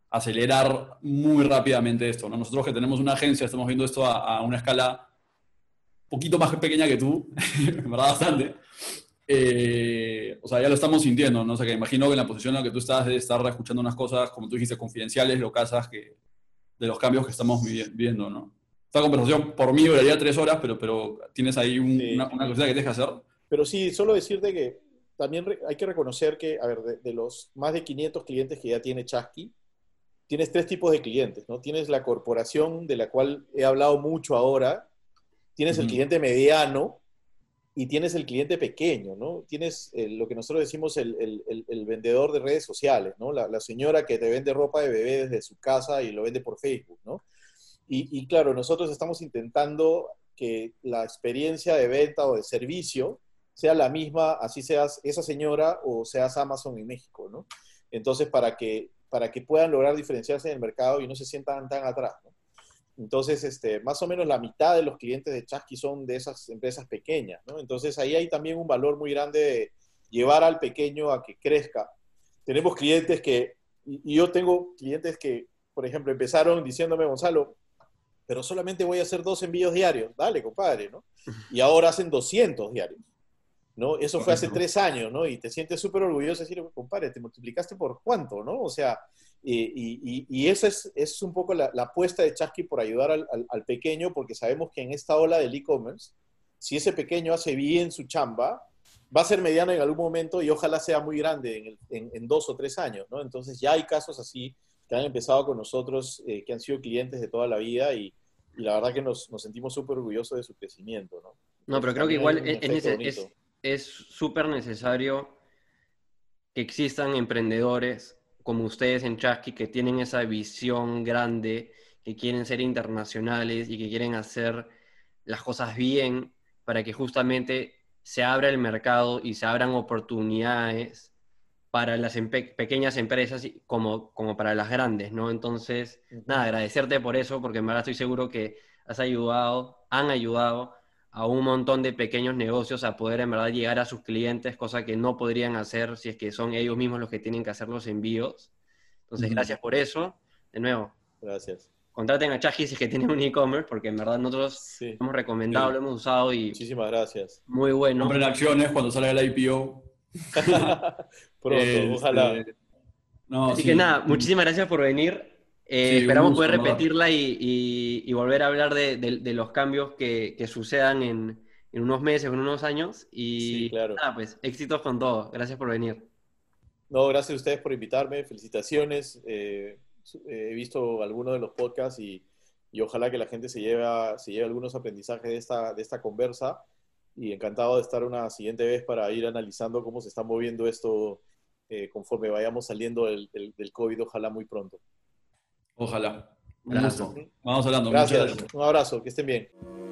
acelerar muy rápidamente esto, ¿no? Nosotros que tenemos una agencia estamos viendo esto a, una escala poquito más pequeña que tú, [LAUGHS] en verdad bastante. Eh, o sea, ya lo estamos sintiendo, ¿no? O sea, que imagino que en la posición en la que tú estás de estar escuchando unas cosas, como tú dijiste, confidenciales, locasas, que, de los cambios que estamos viviendo, ¿no? Esta conversación por mí duraría tres horas, pero, pero tienes ahí una, una cosita que tienes que hacer. Pero sí, solo decirte que también hay que reconocer que, a ver, de, los más de 500 clientes que ya tiene Chasqui, tienes tres tipos de clientes, ¿no? Tienes la corporación de la cual he hablado mucho ahora, tienes el cliente mediano y tienes el cliente pequeño, ¿no? Tienes lo que nosotros decimos el, vendedor de redes sociales, ¿no? La, señora que te vende ropa de bebé desde su casa y lo vende por Facebook, ¿no? Y, y claro, nosotros estamos intentando que la experiencia de venta o de servicio sea la misma, así seas esa señora o seas Amazon en México, ¿no? Entonces, para que, para que puedan lograr diferenciarse en el mercado y no se sientan tan atrás, ¿no? Entonces, este, más o menos la mitad de los clientes de Chasqui son de esas empresas pequeñas, ¿no? Entonces, ahí hay también un valor muy grande de llevar al pequeño a que crezca. Tenemos clientes que, y yo tengo clientes que, por ejemplo, empezaron diciéndome, Gonzalo, pero solamente voy a hacer dos envíos diarios. Dale, compadre, ¿no? [LAUGHS] Y ahora hacen 200 diarios. ¿no? Eso fue hace tres años, ¿no? Y te sientes súper orgulloso de decir, compadre, te multiplicaste por cuánto, ¿no? O sea, y, y, esa es, es, un poco la, apuesta de Chasqui por ayudar al, al, pequeño, porque sabemos que en esta ola del e-commerce, si ese pequeño hace bien su chamba, va a ser mediano en algún momento y ojalá sea muy grande en, dos o tres años, ¿no? Entonces ya hay casos así que han empezado con nosotros, eh, que han sido clientes de toda la vida y, la verdad que nos, sentimos súper orgullosos de su crecimiento, ¿no? No, pero creo que igual es súper necesario que existan emprendedores como ustedes en Chasqui que tienen esa visión grande, que quieren ser internacionales y que quieren hacer las cosas bien para que justamente se abra el mercado y se abran oportunidades para las pequeñas empresas como, como para las grandes, ¿no? Entonces, nada, agradecerte por eso, porque en verdad estoy seguro que has ayudado, han ayudado a un montón de pequeños negocios a poder en verdad llegar a sus clientes, cosa que no podrían hacer si es que son ellos mismos los que tienen que hacer los envíos. Entonces, gracias por eso. De nuevo. Gracias. Contraten a Chaji si es que tienen un e-commerce, porque en verdad nosotros hemos recomendado, lo hemos usado y... Muchísimas gracias. Muy bueno. Compren acciones cuando salga el IPO. [LAUGHS] Pronto, [LAUGHS] este, ojalá. Así que nada, muchísimas gracias por venir. Eh, esperamos poder repetirla y, volver a hablar de, los cambios que, sucedan en, unos meses o en unos años. Y nada, pues éxitos con todo. Gracias por venir. No, gracias a ustedes por invitarme. Felicitaciones. Eh, he visto algunos de los podcasts y, ojalá que la gente se lleve, se lleve algunos aprendizajes de esta, de esta conversa. Y encantado de estar una siguiente vez para ir analizando cómo se está moviendo esto eh, conforme vayamos saliendo del, del COVID, ojalá muy pronto. Ojalá. Un Vamos hablando. gracias. Un abrazo. Que estén bien.